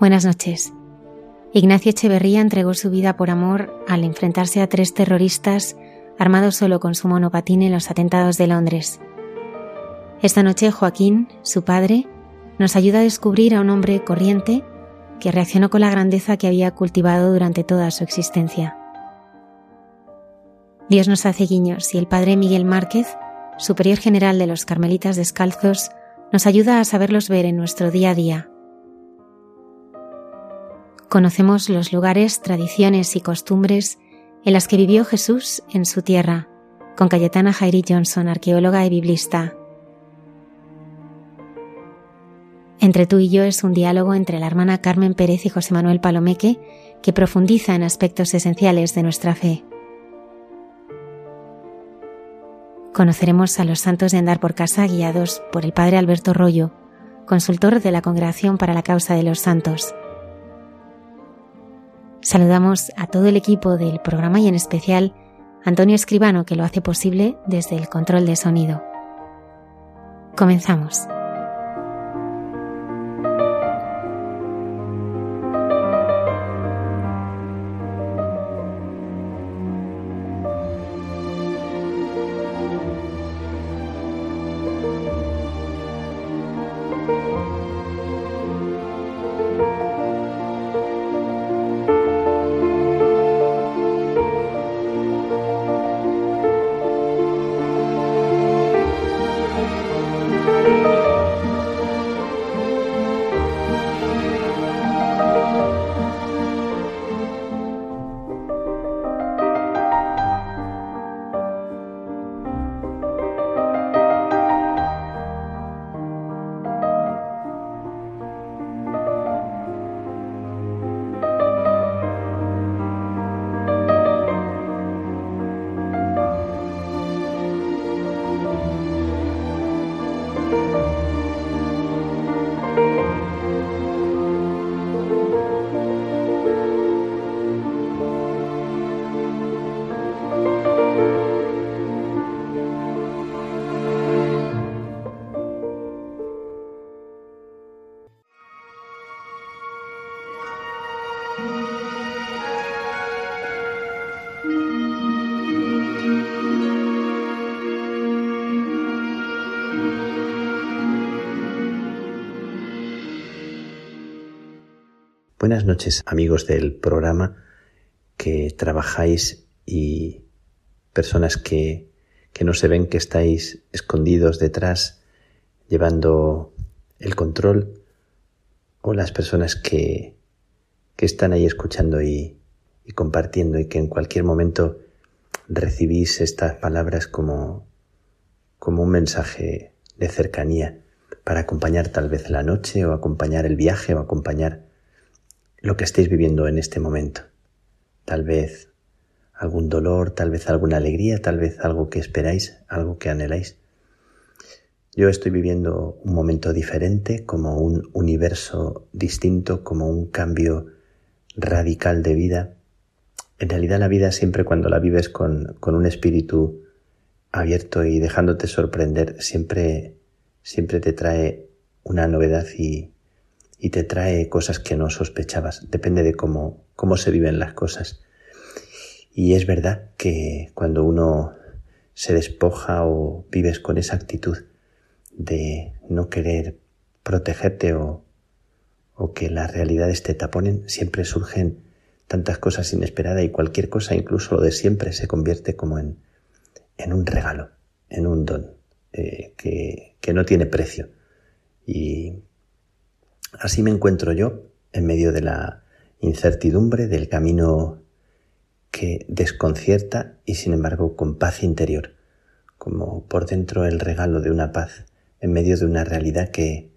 Buenas noches. Ignacio Echeverría entregó su vida por amor al enfrentarse a tres terroristas armados solo con su monopatín en los atentados de Londres. Esta noche Joaquín, su padre, nos ayuda a descubrir a un hombre corriente que reaccionó con la grandeza que había cultivado durante toda su existencia. Dios nos hace guiños y el padre Miguel Márquez, superior general de los Carmelitas Descalzos, nos ayuda a saberlos ver en nuestro día a día Conocemos los lugares, tradiciones y costumbres en las que vivió Jesús en su tierra, con Cayetana Jairi Johnson, arqueóloga y biblista. Entre tú y yo es un diálogo entre la hermana Carmen Pérez y José Manuel Palomeque que profundiza en aspectos esenciales de nuestra fe. Conoceremos a los santos de andar por casa guiados por el padre Alberto Rollo, consultor de la Congregación para la Causa de los Santos. Saludamos a todo el equipo del programa y en especial Antonio Escribano que lo hace posible desde el control de sonido. Comenzamos. Buenas noches amigos del programa que trabajáis y personas que, que no se ven que estáis escondidos detrás llevando el control o las personas que, que están ahí escuchando y, y compartiendo y que en cualquier momento recibís estas palabras como, como un mensaje de cercanía para acompañar tal vez la noche o acompañar el viaje o acompañar lo que estéis viviendo en este momento. Tal vez algún dolor, tal vez alguna alegría, tal vez algo que esperáis, algo que anheláis. Yo estoy viviendo un momento diferente, como un universo distinto, como un cambio radical de vida. En realidad la vida siempre cuando la vives con, con un espíritu abierto y dejándote sorprender, siempre, siempre te trae una novedad y, y te trae cosas que no sospechabas. Depende de cómo, cómo se viven las cosas. Y es verdad que cuando uno se despoja o vives con esa actitud, de no querer protegerte o, o que las realidades te taponen, siempre surgen tantas cosas inesperadas y cualquier cosa, incluso lo de siempre, se convierte como en, en un regalo, en un don eh, que, que no tiene precio. Y así me encuentro yo en medio de la incertidumbre, del camino que desconcierta y sin embargo con paz interior, como por dentro el regalo de una paz en medio de una realidad que,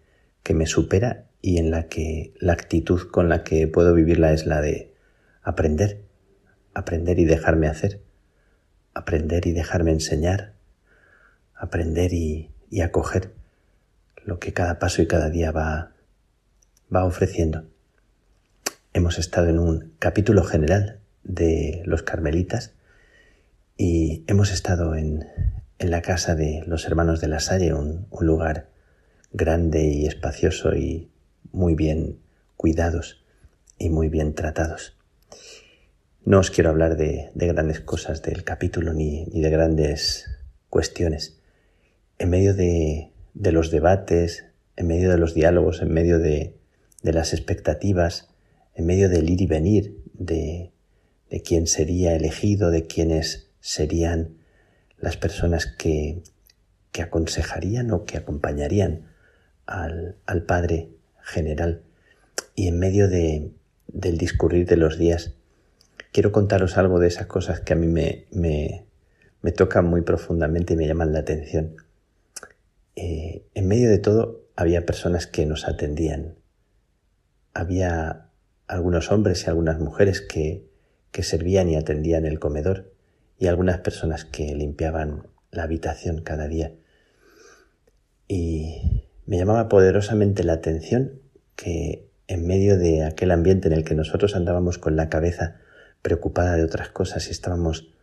que me supera y en la que la actitud con la que puedo vivirla es la de aprender, aprender y dejarme hacer, aprender y dejarme enseñar, aprender y, y acoger lo que cada paso y cada día va, va ofreciendo. Hemos estado en un capítulo general de los carmelitas y hemos estado en, en la casa de los hermanos de la Salle, un, un lugar grande y espacioso y muy bien cuidados y muy bien tratados. No os quiero hablar de, de grandes cosas del capítulo ni, ni, de grandes cuestiones. En medio de, de, los debates, en medio de los diálogos, en medio de, de las expectativas, en medio del ir y venir, de, de quién sería elegido, de quiénes serían las personas que, que aconsejarían o que acompañarían al, al Padre General. Y en medio de, del discurrir de los días, quiero contaros algo de esas cosas que a mí me, me, me tocan muy profundamente y me llaman la atención. Eh, en medio de todo había personas que nos atendían. Había algunos hombres y algunas mujeres que, servían y atendían el comedor y algunas personas que limpiaban la habitación cada día. Y me llamaba poderosamente la atención que en medio de aquel ambiente en el que nosotros andábamos con la cabeza preocupada de otras cosas y estábamos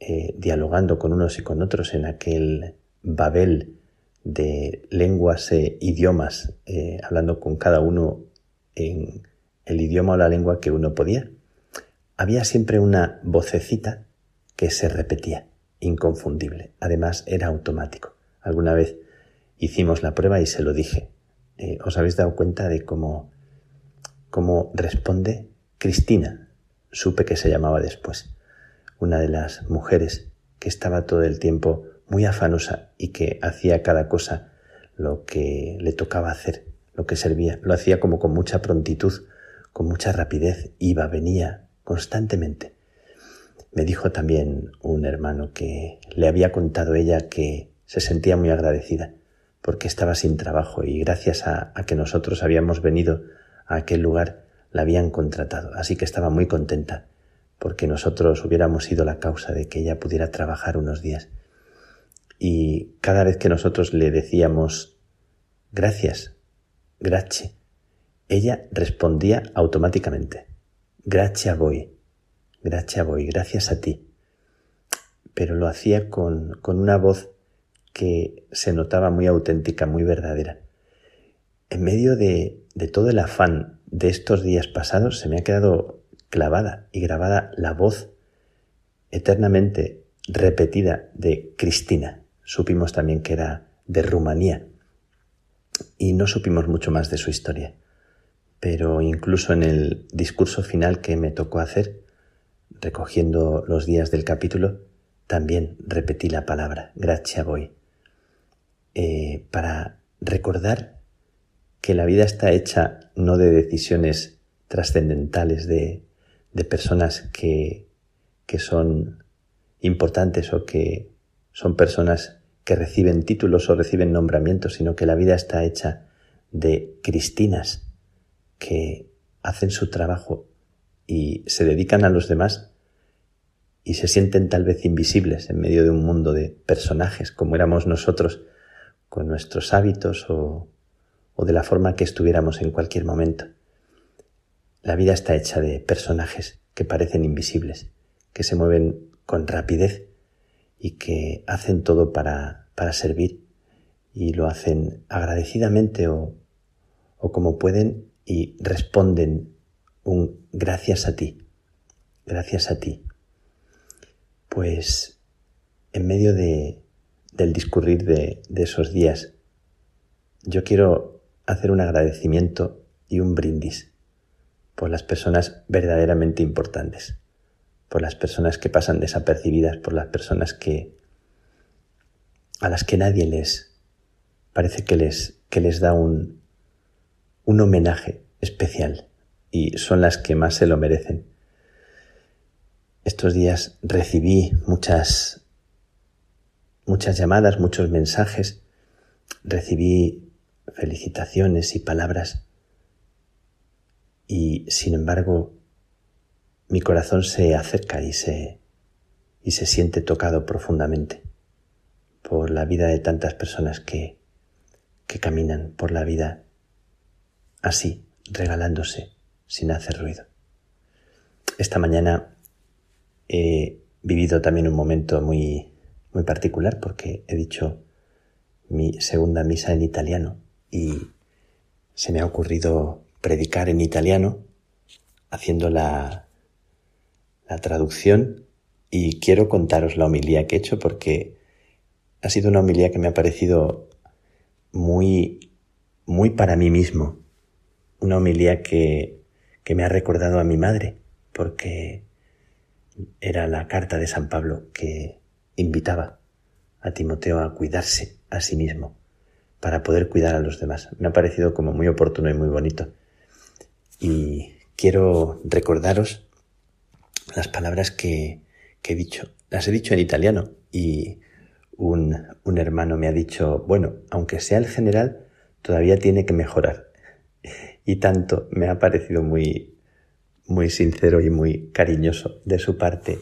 eh, dialogando con unos y con otros en aquel Babel de lenguas e idiomas, eh, hablando con cada uno en el idioma o la lengua que uno podía, había siempre una vocecita que se repetía, inconfundible. Además, era automático. Alguna vez hicimos la prueba y se lo dije. Eh, ¿Os habéis dado cuenta de cómo, cómo responde Cristina? Supe que se llamaba después. Una de las mujeres que estaba todo el tiempo muy afanosa y que hacía cada cosa lo que le tocaba hacer, lo que servía. Lo hacía como con mucha prontitud, con mucha rapidez, iba, venía constantemente. Me dijo también un hermano que le había contado ella que se sentía muy agradecida porque estaba sin trabajo y gracias a, que nosotros habíamos venido a aquel lugar la habían contratado. Así que estaba muy contenta porque nosotros hubiéramos sido la causa de que ella pudiera trabajar unos días. Y cada vez que nosotros le decíamos gracias, grazie, ella respondía automáticamente, gracias voy, gracias voy, gracias a ti. Pero lo hacía con, con una voz que se notaba muy auténtica, muy verdadera. En medio de, de todo el afán de estos días pasados se me ha quedado clavada y grabada la voz eternamente repetida de Cristina. Supimos también que era de Rumanía y no supimos mucho más de su historia. Pero incluso en el discurso final que me tocó hacer, recogiendo los días del capítulo, también repetí la palabra, gracia voy, eh, para recordar que la vida está hecha no de decisiones trascendentales de, de personas que, que son importantes o que son personas que reciben títulos o reciben nombramientos, sino que la vida está hecha de cristinas que hacen su trabajo y se dedican a los demás y se sienten tal vez invisibles en medio de un mundo de personajes como éramos nosotros con nuestros hábitos o, o de la forma que estuviéramos en cualquier momento. La vida está hecha de personajes que parecen invisibles, que se mueven con rapidez y que hacen todo para, para servir y lo hacen agradecidamente o, o como pueden y responden un gracias a ti, gracias a ti. Pues en medio de, del discurrir de, de esos días yo quiero hacer un agradecimiento y un brindis por las personas verdaderamente importantes, por las personas que pasan desapercibidas, por las personas que a las que nadie les parece que les que les da un un homenaje especial y son las que más se lo merecen. Estos días recibí muchas muchas llamadas, muchos mensajes, recibí felicitaciones y palabras y sin embargo mi corazón se acerca y se y se siente tocado profundamente por la vida de tantas personas que que caminan por la vida así, regalándose sin hacer ruido. Esta mañana he vivido también un momento muy, muy particular porque he dicho mi segunda misa en italiano y se me ha ocurrido predicar en italiano haciendo la, la traducción y quiero contaros la homilía que he hecho porque ha sido una homilía que me ha parecido muy, muy para mí mismo, una homilía que, que me ha recordado a mi madre, porque era la carta de San Pablo que invitaba a Timoteo a cuidarse a sí mismo para poder cuidar a los demás. Me ha parecido como muy oportuno y muy bonito. Y quiero recordaros las palabras que, he dicho. Las he dicho en italiano y un, un hermano me ha dicho, bueno, aunque sea el general, todavía tiene que mejorar y tanto me ha parecido muy, muy sincero y muy cariñoso de su parte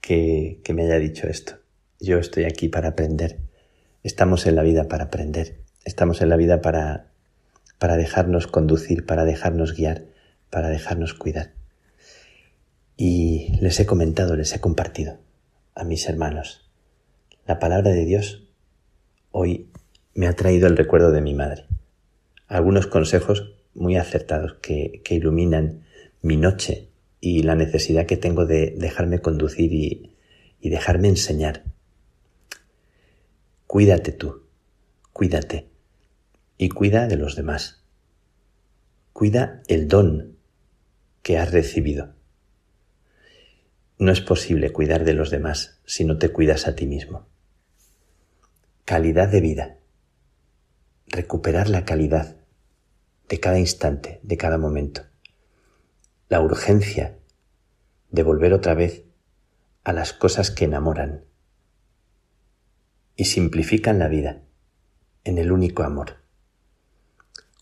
que, que me haya dicho esto. Yo estoy aquí para aprender. Estamos en la vida para aprender. Estamos en la vida para, para dejarnos conducir, para dejarnos guiar, para dejarnos cuidar. Y les he comentado, les he compartido a mis hermanos. La palabra de Dios hoy me ha traído el recuerdo de mi madre. Algunos consejos muy acertados que, iluminan mi noche y la necesidad que tengo de dejarme conducir y, y dejarme enseñar. Cuídate tú, cuídate y cuida de los demás. Cuida el don que has recibido. No es posible cuidar de los demás si no te cuidas a ti mismo. Calidad de vida. Recuperar la calidad de cada instante, de cada momento. La urgencia de volver otra vez a las cosas que enamoran y simplifican la vida en el único amor.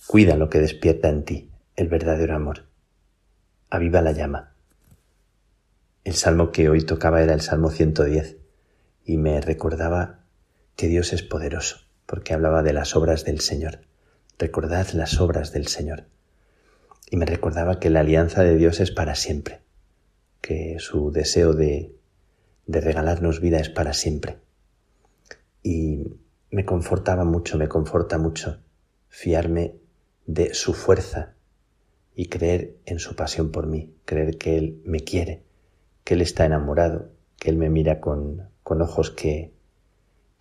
Cuida lo que despierta en ti el verdadero amor. Aviva la llama. El salmo que hoy tocaba era el Salmo 110 y me recordaba que Dios es poderoso porque hablaba de las obras del Señor recordad las obras del Señor. Y me recordaba que la alianza de Dios es para siempre, que su deseo de, de regalarnos vida es para siempre. Y me confortaba mucho, me conforta mucho fiarme de su fuerza y creer en su pasión por mí, creer que Él me quiere, que Él está enamorado, que Él me mira con, con ojos que,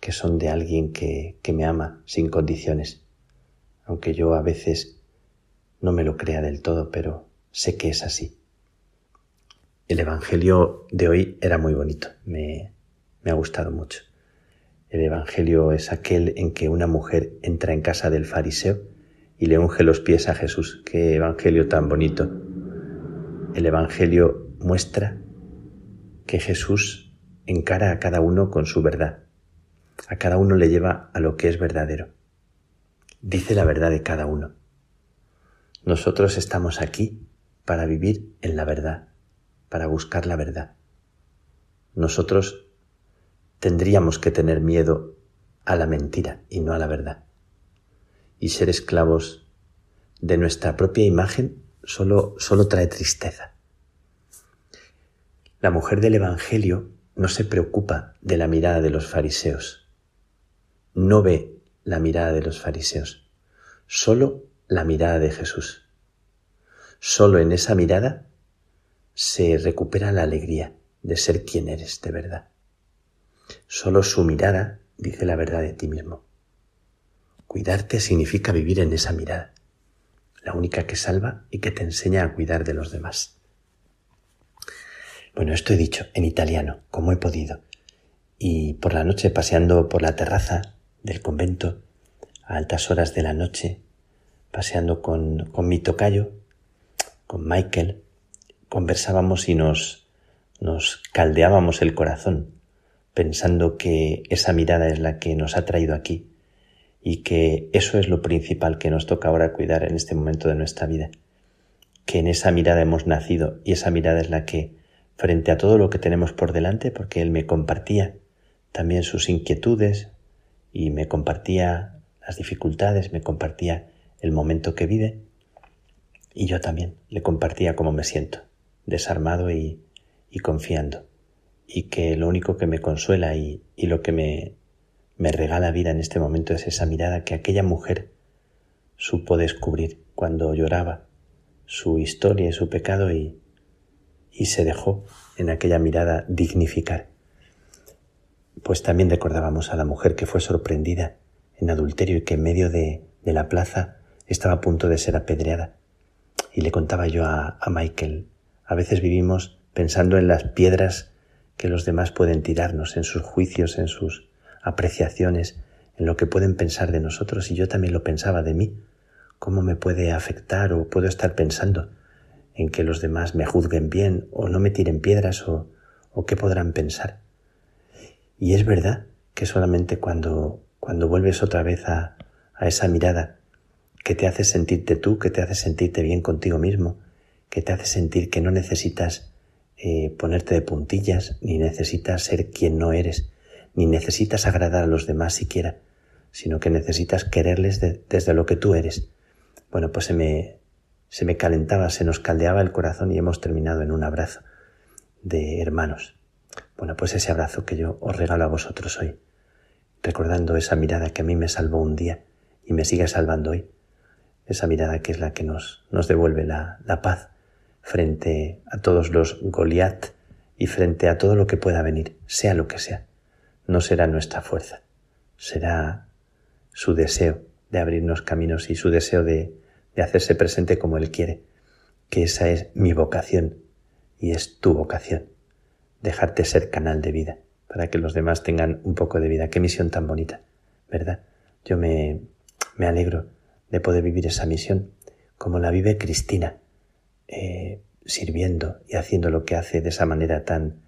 que son de alguien que, que me ama sin condiciones aunque yo a veces no me lo crea del todo, pero sé que es así. El Evangelio de hoy era muy bonito, me, me ha gustado mucho. El Evangelio es aquel en que una mujer entra en casa del fariseo y le unge los pies a Jesús. Qué Evangelio tan bonito. El Evangelio muestra que Jesús encara a cada uno con su verdad. A cada uno le lleva a lo que es verdadero dice la verdad de cada uno. Nosotros estamos aquí para vivir en la verdad, para buscar la verdad. Nosotros tendríamos que tener miedo a la mentira y no a la verdad. Y ser esclavos de nuestra propia imagen solo, solo trae tristeza. La mujer del Evangelio no se preocupa de la mirada de los fariseos. No ve la mirada de los fariseos, solo la mirada de Jesús. Solo en esa mirada se recupera la alegría de ser quien eres de verdad. Solo su mirada dice la verdad de ti mismo. Cuidarte significa vivir en esa mirada, la única que salva y que te enseña a cuidar de los demás. Bueno, esto he dicho en italiano, como he podido. Y por la noche, paseando por la terraza del convento, a altas horas de la noche, paseando con, con mi tocayo, con Michael, conversábamos y nos, nos caldeábamos el corazón, pensando que esa mirada es la que nos ha traído aquí y que eso es lo principal que nos toca ahora cuidar en este momento de nuestra vida, que en esa mirada hemos nacido y esa mirada es la que, frente a todo lo que tenemos por delante, porque él me compartía también sus inquietudes y me compartía las dificultades, me compartía el momento que vive, y yo también le compartía cómo me siento, desarmado y, confiando. Y que lo único que me consuela y, y lo que me, me regala vida en este momento es esa mirada que aquella mujer supo descubrir cuando lloraba su historia y su pecado y, y se dejó en aquella mirada dignificar. Pues también recordábamos a la mujer que fue sorprendida en adulterio y que en medio de, de la plaza estaba a punto de ser apedreada y le contaba yo a, Michael, a veces vivimos pensando en las piedras que los demás pueden tirarnos, en sus juicios, en sus apreciaciones, en lo que pueden pensar de nosotros, y yo también lo pensaba de mí. ¿Cómo me puede afectar o puedo estar pensando en que los demás me juzguen bien o no me tiren piedras o, o qué podrán pensar? Y es verdad que solamente cuando, cuando vuelves otra vez a, a esa mirada que te hace sentirte tú, que te hace sentirte bien contigo mismo, que te hace sentir que no necesitas eh, ponerte de puntillas, ni necesitas ser quien no eres, ni necesitas agradar a los demás siquiera, sino que necesitas quererles desde lo que tú eres. Bueno, pues se me, se me calentaba, se nos caldeaba el corazón y hemos terminado en un abrazo de hermanos. Bueno, pues ese abrazo que yo os regalo a vosotros hoy, recordando esa mirada que a mí me salvó un día y me sigue salvando hoy esa mirada que es la que nos, devuelve la, la paz frente a todos los Goliat y frente a todo lo que pueda venir, sea lo que sea. No será nuestra fuerza, será su deseo de abrirnos caminos y su deseo de, de hacerse presente como Él quiere, que esa es mi vocación y es tu vocación, dejarte ser canal de vida para que los demás tengan un poco de vida. Qué misión tan bonita, ¿verdad? Yo me, me alegro de poder vivir esa misión, como la vive Cristina, eh, sirviendo y haciendo lo que hace de esa manera tan,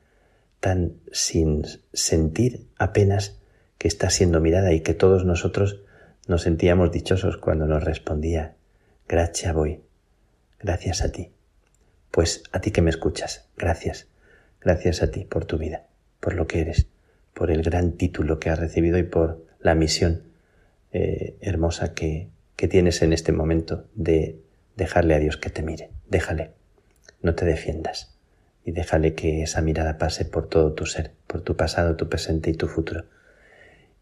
tan sin sentir apenas que está siendo mirada y que todos nosotros nos sentíamos dichosos cuando nos respondía, gracias voy, gracias a ti. Pues a ti que me escuchas, gracias, gracias a ti por tu vida, por lo que eres, por el gran título que has recibido y por la misión eh, hermosa que, que tienes en este momento de dejarle a Dios que te mire. Déjale. No te defiendas. Y déjale que esa mirada pase por todo tu ser, por tu pasado, tu presente y tu futuro.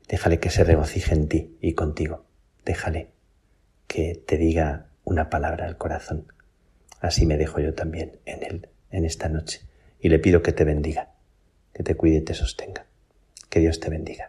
Déjale que se regocije en ti y contigo. Déjale que te diga una palabra al corazón. Así me dejo yo también en él, en esta noche. Y le pido que te bendiga, que te cuide y te sostenga. Que Dios te bendiga.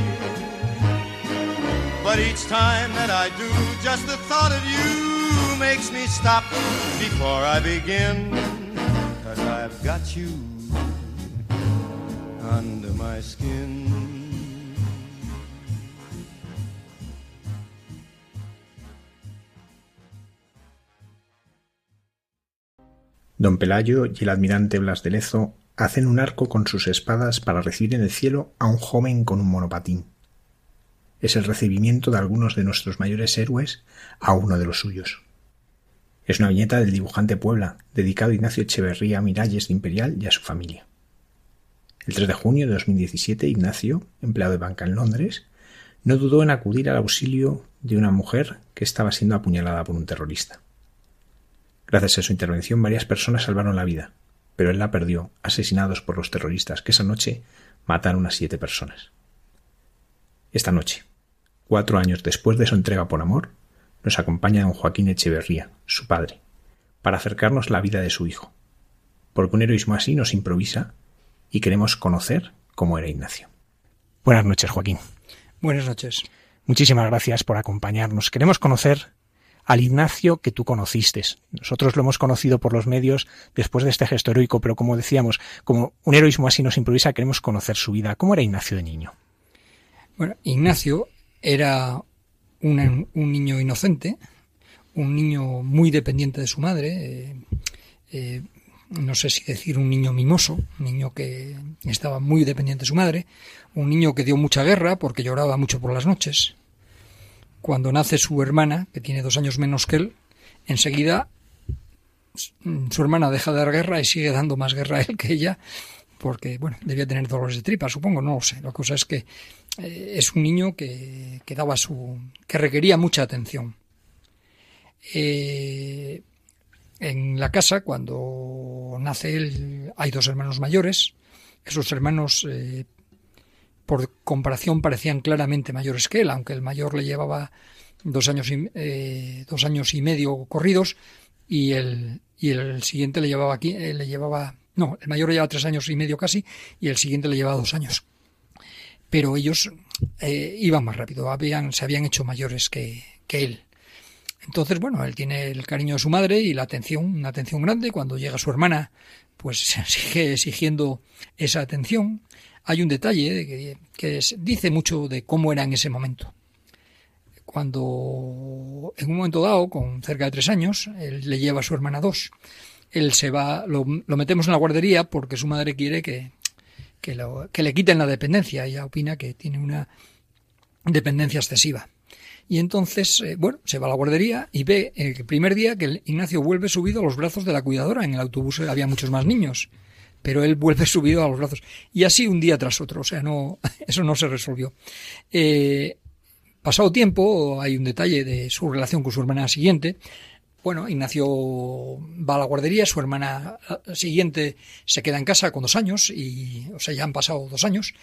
But each time that I do, just the thought of you makes me stop before I begin. Cause I've got you under my skin. Don Pelayo y el almirante Blas de Lezo hacen un arco con sus espadas para recibir en el cielo a un joven con un monopatín es el recibimiento de algunos de nuestros mayores héroes a uno de los suyos. Es una viñeta del dibujante Puebla, dedicado a Ignacio Echeverría Miralles de Imperial y a su familia. El 3 de junio de 2017, Ignacio, empleado de banca en Londres, no dudó en acudir al auxilio de una mujer que estaba siendo apuñalada por un terrorista. Gracias a su intervención varias personas salvaron la vida, pero él la perdió, asesinados por los terroristas que esa noche mataron a siete personas. Esta noche, Cuatro años después de su entrega por amor, nos acompaña don Joaquín Echeverría, su padre, para acercarnos la vida de su hijo, porque un heroísmo así nos improvisa y queremos conocer cómo era Ignacio. Buenas noches, Joaquín. Buenas noches. Muchísimas gracias por acompañarnos. Queremos conocer al Ignacio que tú conociste. Nosotros lo hemos conocido por los medios después de este gesto heroico, pero como decíamos, como un heroísmo así nos improvisa, queremos conocer su vida. ¿Cómo era Ignacio de niño? Bueno, Ignacio era un, niño inocente, un niño muy dependiente de su madre, eh, eh, no sé si decir un niño mimoso, un niño que estaba muy dependiente de su madre, un niño que dio mucha guerra porque lloraba mucho por las noches. Cuando nace su hermana, que tiene dos años menos que él, enseguida su hermana deja de dar guerra y sigue dando más guerra a él que ella, porque, bueno, debía tener dolores de tripa, supongo, no lo sé. La cosa es que eh, es un niño que, daba su. que requería mucha atención. Eh, en la casa, cuando nace él, hay dos hermanos mayores. Esos hermanos, eh, por comparación, parecían claramente mayores que él, aunque el mayor le llevaba dos años y, dos años y medio corridos y el, y el siguiente le llevaba aquí, le llevaba no, el mayor le llevaba tres años y medio casi y el siguiente le llevaba dos años pero ellos eh, iban más rápido, habían, se habían hecho mayores que, que él. Entonces, bueno, él tiene el cariño de su madre y la atención, una atención grande. Cuando llega su hermana, pues sigue exigiendo esa atención. Hay un detalle que, que dice mucho de cómo era en ese momento. Cuando, en un momento dado, con cerca de tres años, él le lleva a su hermana dos. Él se va, lo, lo metemos en la guardería porque su madre quiere que, que, lo, que le quiten la dependencia. Ella opina que tiene una dependencia excesiva. Y entonces, eh, bueno, se va a la guardería y ve el primer día que Ignacio vuelve subido a los brazos de la cuidadora. En el autobús había muchos más niños, pero él vuelve subido a los brazos. Y así un día tras otro, o sea, no, eso no se resolvió. Eh, pasado tiempo, hay un detalle de su relación con su hermana siguiente, bueno, Ignacio va a la guardería, su hermana siguiente se queda en casa con dos años, y, o sea, ya han pasado dos años,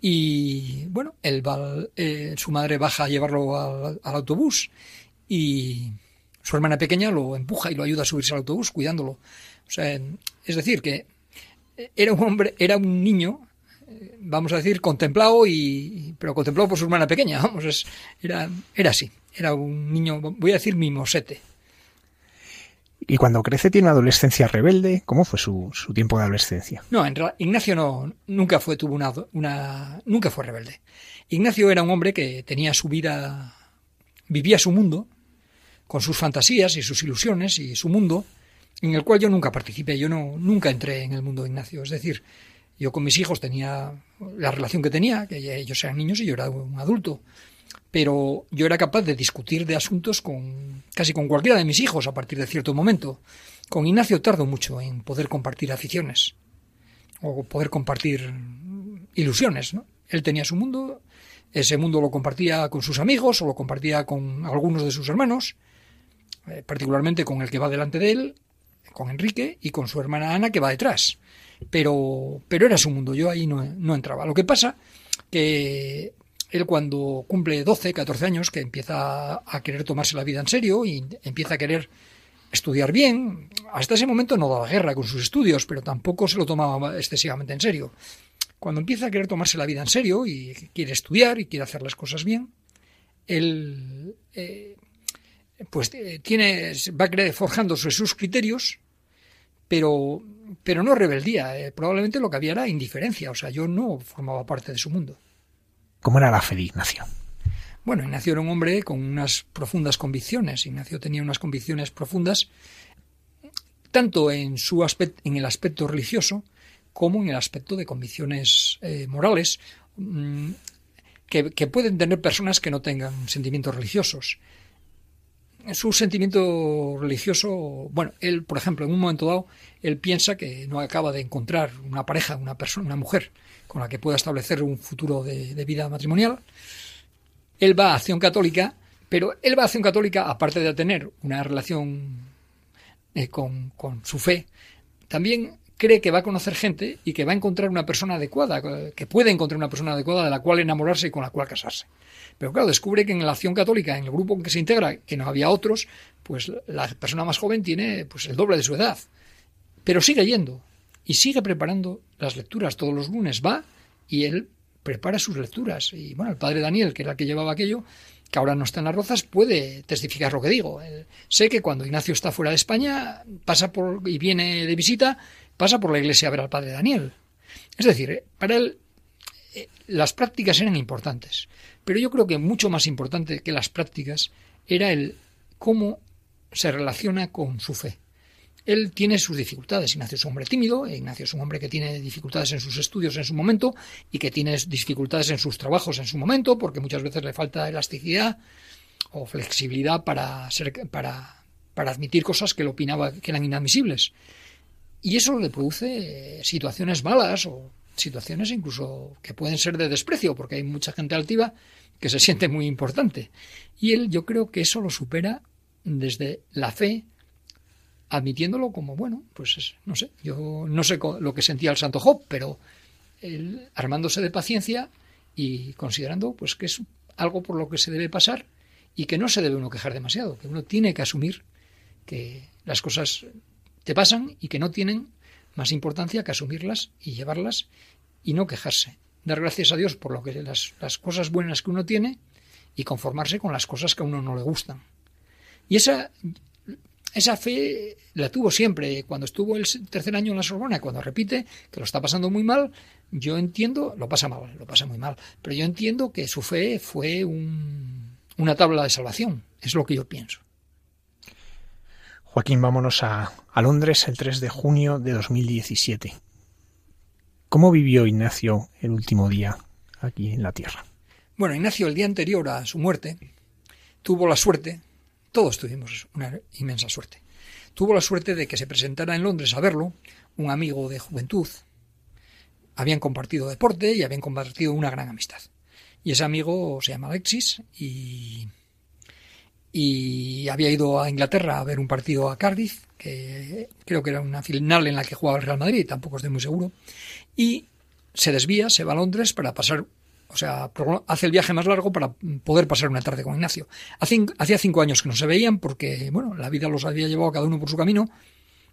y bueno, él va, eh, su madre baja a llevarlo al, autobús y su hermana pequeña lo empuja y lo ayuda a subirse al autobús cuidándolo. O sea, es decir, que era un hombre, era un niño, eh, vamos a decir, contemplado y, pero contemplado por su hermana pequeña, vamos, es, era, era así, era un niño, voy a decir mimosete. Y cuando crece tiene una adolescencia rebelde. ¿Cómo fue su, su tiempo de adolescencia? No, en Ignacio no, nunca fue, tuvo una, una, nunca fue rebelde. Ignacio era un hombre que tenía su vida, vivía su mundo, con sus fantasías y sus ilusiones y su mundo, en el cual yo nunca participé, yo no, nunca entré en el mundo de Ignacio. Es decir, yo con mis hijos tenía la relación que tenía, que ellos eran niños y yo era un adulto pero yo era capaz de discutir de asuntos con casi con cualquiera de mis hijos a partir de cierto momento. Con Ignacio tardo mucho en poder compartir aficiones o poder compartir ilusiones. ¿no? Él tenía su mundo, ese mundo lo compartía con sus amigos o lo compartía con algunos de sus hermanos, eh, particularmente con el que va delante de él, con Enrique, y con su hermana Ana que va detrás. Pero, pero era su mundo, yo ahí no, no entraba. Lo que pasa que él cuando cumple 12, 14 años, que empieza a querer tomarse la vida en serio y empieza a querer estudiar bien, hasta ese momento no daba guerra con sus estudios, pero tampoco se lo tomaba excesivamente en serio. Cuando empieza a querer tomarse la vida en serio y quiere estudiar y quiere hacer las cosas bien, él eh, pues eh, tiene va forjándose sus criterios, pero pero no rebeldía. Eh, probablemente lo que había era indiferencia. O sea, yo no formaba parte de su mundo. ¿Cómo era la fe de Ignacio? Bueno, Ignacio era un hombre con unas profundas convicciones. Ignacio tenía unas convicciones profundas tanto en su aspecto, en el aspecto religioso como en el aspecto de convicciones eh, morales mm, que, que, pueden tener personas que no tengan sentimientos religiosos. Su sentimiento religioso, bueno, él, por ejemplo, en un momento dado, él piensa que no acaba de encontrar una pareja, una persona, una mujer con la que pueda establecer un futuro de, vida matrimonial. Él va a Acción Católica, pero él va a Acción Católica, aparte de tener una relación eh, con, con, su fe, también cree que va a conocer gente y que va a encontrar una persona adecuada, que puede encontrar una persona adecuada de la cual enamorarse y con la cual casarse. Pero claro, descubre que en la acción católica, en el grupo en que se integra, que no había otros, pues la persona más joven tiene pues el doble de su edad. Pero sigue yendo, y sigue preparando las lecturas. Todos los lunes va y él prepara sus lecturas. Y bueno, el padre Daniel, que era el que llevaba aquello, que ahora no está en las rozas, puede testificar lo que digo. sé que cuando Ignacio está fuera de España, pasa por y viene de visita, pasa por la iglesia a ver al padre Daniel. Es decir, para él eh, las prácticas eran importantes, pero yo creo que mucho más importante que las prácticas era el cómo se relaciona con su fe. Él tiene sus dificultades. Ignacio es un hombre tímido, Ignacio es un hombre que tiene dificultades en sus estudios en su momento y que tiene dificultades en sus trabajos en su momento, porque muchas veces le falta elasticidad o flexibilidad para, ser, para, para admitir cosas que él opinaba que eran inadmisibles. Y eso le produce situaciones malas o situaciones incluso que pueden ser de desprecio, porque hay mucha gente altiva que se siente muy importante. Y él yo creo que eso lo supera desde la fe, admitiéndolo como, bueno, pues no sé, yo no sé lo que sentía el santo Job, pero él, armándose de paciencia y considerando pues que es algo por lo que se debe pasar y que no se debe uno quejar demasiado, que uno tiene que asumir que las cosas te pasan y que no tienen más importancia que asumirlas y llevarlas y no quejarse. Dar gracias a Dios por lo que las, las cosas buenas que uno tiene y conformarse con las cosas que a uno no le gustan. Y esa esa fe la tuvo siempre. Cuando estuvo el tercer año en la Sorbona, cuando repite que lo está pasando muy mal, yo entiendo, lo pasa mal, lo pasa muy mal, pero yo entiendo que su fe fue una tabla de salvación. Es lo que yo pienso. Joaquín, vámonos a, a Londres el 3 de junio de 2017. ¿Cómo vivió Ignacio el último día aquí en la Tierra? Bueno, Ignacio el día anterior a su muerte tuvo la suerte todos tuvimos una inmensa suerte. Tuvo la suerte de que se presentara en Londres a verlo un amigo de juventud. Habían compartido deporte y habían compartido una gran amistad. Y ese amigo se llama Alexis y, había ido a Inglaterra a ver un partido a Cardiff, que creo que era una final en la que jugaba el Real Madrid, tampoco estoy muy seguro, y se desvía, se va a Londres para pasar o sea, hace el viaje más largo para poder pasar una tarde con Ignacio. Hacía cinco años que no se veían porque, bueno, la vida los había llevado cada uno por su camino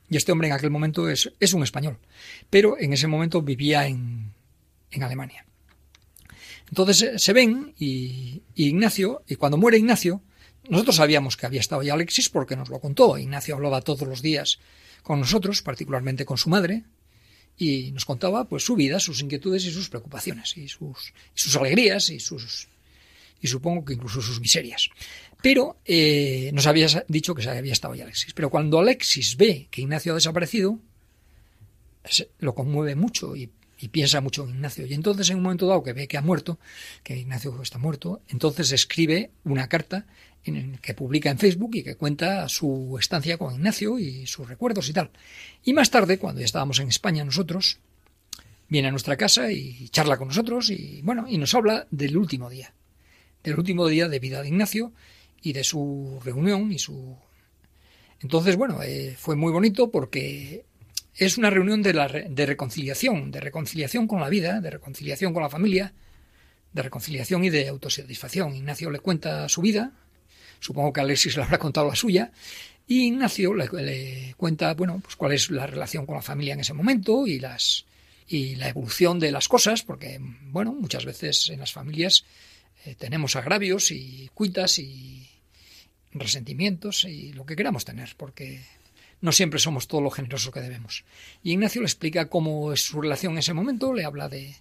y este hombre en aquel momento es, un español, pero en ese momento vivía en, en Alemania. Entonces eh, se ven y, y, Ignacio, y cuando muere Ignacio, nosotros sabíamos que había estado ya Alexis porque nos lo contó. Ignacio hablaba todos los días con nosotros, particularmente con su madre, y nos contaba pues su vida, sus inquietudes y sus preocupaciones y sus, sus alegrías y sus y supongo que incluso sus miserias. Pero eh, nos había dicho que se había estado ya Alexis. Pero cuando Alexis ve que Ignacio ha desaparecido, lo conmueve mucho y y piensa mucho en Ignacio. Y entonces, en un momento dado que ve que ha muerto, que Ignacio está muerto, entonces escribe una carta que publica en Facebook y que cuenta su estancia con Ignacio y sus recuerdos y tal. Y más tarde, cuando ya estábamos en España nosotros, viene a nuestra casa y charla con nosotros y bueno, y nos habla del último día, del último día de vida de Ignacio y de su reunión y su entonces, bueno, eh, fue muy bonito porque es una reunión de, la, de reconciliación, de reconciliación con la vida, de reconciliación con la familia, de reconciliación y de autosatisfacción. Ignacio le cuenta su vida, supongo que Alexis le habrá contado la suya, y Ignacio le, cuenta, bueno, pues cuál es la relación con la familia en ese momento y las y la evolución de las cosas, porque, bueno, muchas veces en las familias eh, tenemos agravios y cuitas y resentimientos y lo que queramos tener, porque no siempre somos todo lo generosos que debemos. Y Ignacio le explica cómo es su relación en ese momento, le habla de,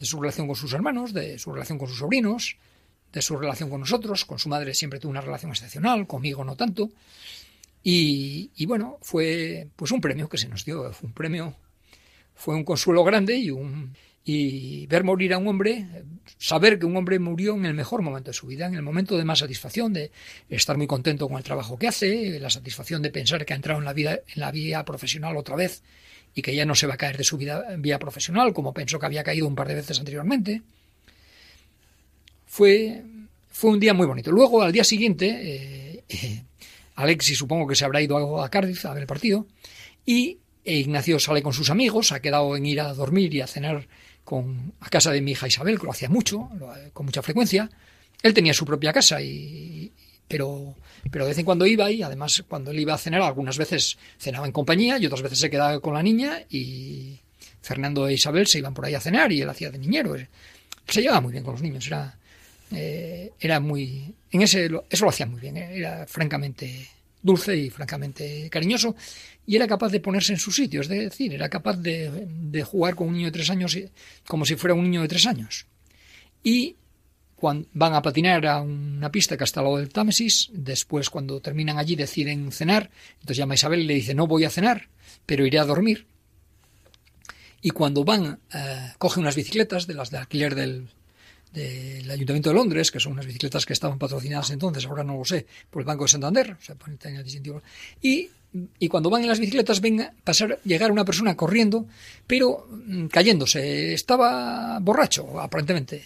su relación con sus hermanos, de su relación con sus sobrinos, de su relación con nosotros, con su madre siempre tuvo una relación excepcional, conmigo no tanto. Y, bueno, fue pues un premio que se nos dio, fue un premio, fue un consuelo grande y un, y ver morir a un hombre, saber que un hombre murió en el mejor momento de su vida, en el momento de más satisfacción, de estar muy contento con el trabajo que hace, la satisfacción de pensar que ha entrado en la vida, en la vía profesional otra vez y que ya no se va a caer de su vida, vía profesional, como pensó que había caído un par de veces anteriormente. Fue, fue un día muy bonito. Luego, al día siguiente, eh, eh, Alexis supongo que se habrá ido a Cardiff a ver el partido y Ignacio sale con sus amigos, ha quedado en ir a dormir y a cenar con, a casa de mi hija Isabel, que lo hacía mucho, con mucha frecuencia. Él tenía su propia casa, y, pero, pero de vez en cuando iba y además cuando él iba a cenar algunas veces cenaba en compañía y otras veces se quedaba con la niña y Fernando e Isabel se iban por ahí a cenar y él hacía de niñero. se llevaba muy bien con los niños, era, eh, era muy... En ese, eso lo hacía muy bien, era francamente dulce y francamente cariñoso, y era capaz de ponerse en su sitio, es decir, era capaz de, jugar con un niño de tres años como si fuera un niño de tres años. Y van a patinar a una pista que está al lado del Támesis, después cuando terminan allí deciden cenar, entonces llama a Isabel y le dice no voy a cenar, pero iré a dormir. Y cuando van, eh, coge unas bicicletas de las de alquiler del, del Ayuntamiento de Londres, que son unas bicicletas que estaban patrocinadas entonces, ahora no lo sé, por el Banco de Santander, o sea, distintivo. Y, y cuando van en las bicicletas ven pasar, llegar una persona corriendo, pero mm, cayéndose, estaba borracho, aparentemente.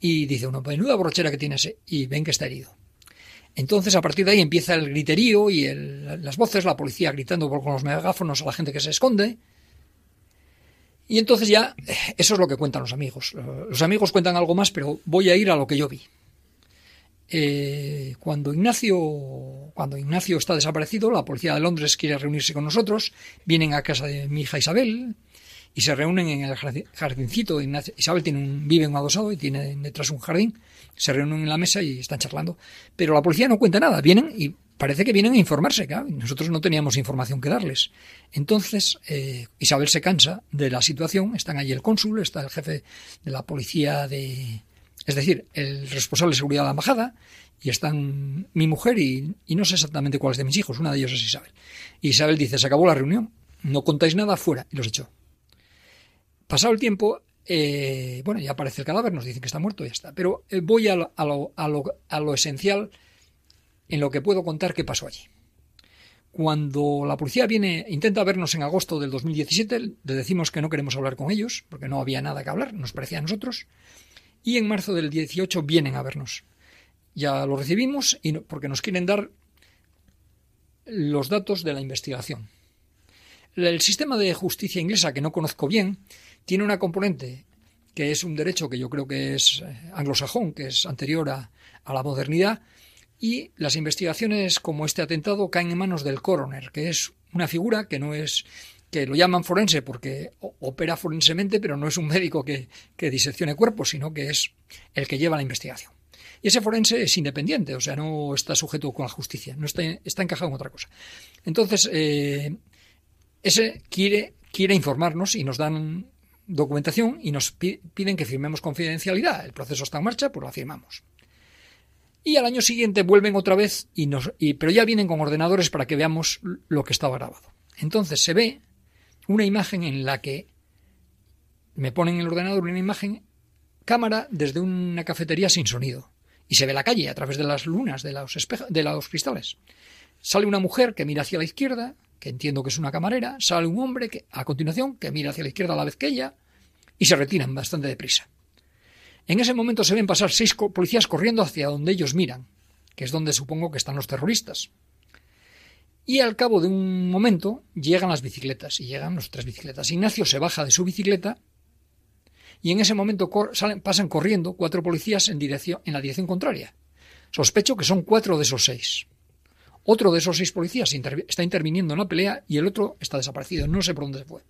Y dice uno, menuda borrachera que tiene ese, y ven que está herido. Entonces, a partir de ahí empieza el griterío y las voces, la policía gritando con los megáfonos a la gente que se esconde, y entonces ya, eso es lo que cuentan los amigos. Los amigos cuentan algo más, pero voy a ir a lo que yo vi. Eh, cuando Ignacio cuando Ignacio está desaparecido, la policía de Londres quiere reunirse con nosotros, vienen a casa de mi hija Isabel y se reúnen en el jardincito. Isabel tiene un, vive en un adosado y tiene detrás un jardín. Se reúnen en la mesa y están charlando. Pero la policía no cuenta nada. Vienen y parece que vienen a informarse, nosotros no teníamos información que darles. Entonces, eh, Isabel se cansa de la situación, están allí el cónsul, está el jefe de la policía de... Es decir, el responsable de seguridad de la embajada, y están mi mujer y, no sé exactamente cuál es de mis hijos, una de ellos es Isabel. Y Isabel dice, se acabó la reunión, no contáis nada, fuera, y los echó. Pasado el tiempo, eh, bueno, ya aparece el cadáver, nos dicen que está muerto y ya está. Pero eh, voy a a, lo, a, lo, a lo esencial en lo que puedo contar qué pasó allí. Cuando la policía viene, intenta vernos en agosto del 2017, le decimos que no queremos hablar con ellos, porque no había nada que hablar, nos parecía a nosotros, y en marzo del 18 vienen a vernos. Ya lo recibimos y porque nos quieren dar los datos de la investigación. El sistema de justicia inglesa, que no conozco bien, tiene una componente que es un derecho que yo creo que es eh, anglosajón, que es anterior a, a la modernidad, y las investigaciones como este atentado caen en manos del coroner, que es una figura que no es que lo llaman forense porque opera forensemente, pero no es un médico que, diseccione cuerpos, sino que es el que lleva la investigación. Y ese forense es independiente, o sea, no está sujeto con la justicia, no está, está encajado en otra cosa. Entonces, eh, ese quiere, quiere informarnos y nos dan documentación y nos piden que firmemos confidencialidad. El proceso está en marcha, pues lo firmamos. Y al año siguiente vuelven otra vez, y nos, y, pero ya vienen con ordenadores para que veamos lo que estaba grabado. Entonces se ve una imagen en la que me ponen en el ordenador una imagen, cámara desde una cafetería sin sonido. Y se ve la calle a través de las lunas, de los, de los cristales. Sale una mujer que mira hacia la izquierda, que entiendo que es una camarera, sale un hombre que, a continuación que mira hacia la izquierda a la vez que ella, y se retiran bastante deprisa. En ese momento se ven pasar seis policías corriendo hacia donde ellos miran, que es donde supongo que están los terroristas. Y al cabo de un momento llegan las bicicletas, y llegan los tres bicicletas. Ignacio se baja de su bicicleta y en ese momento pasan corriendo cuatro policías en, dirección, la dirección contraria. Sospecho que son cuatro de esos seis. Otro de esos seis policías está interviniendo en la pelea y el otro está desaparecido. No sé por dónde se fue.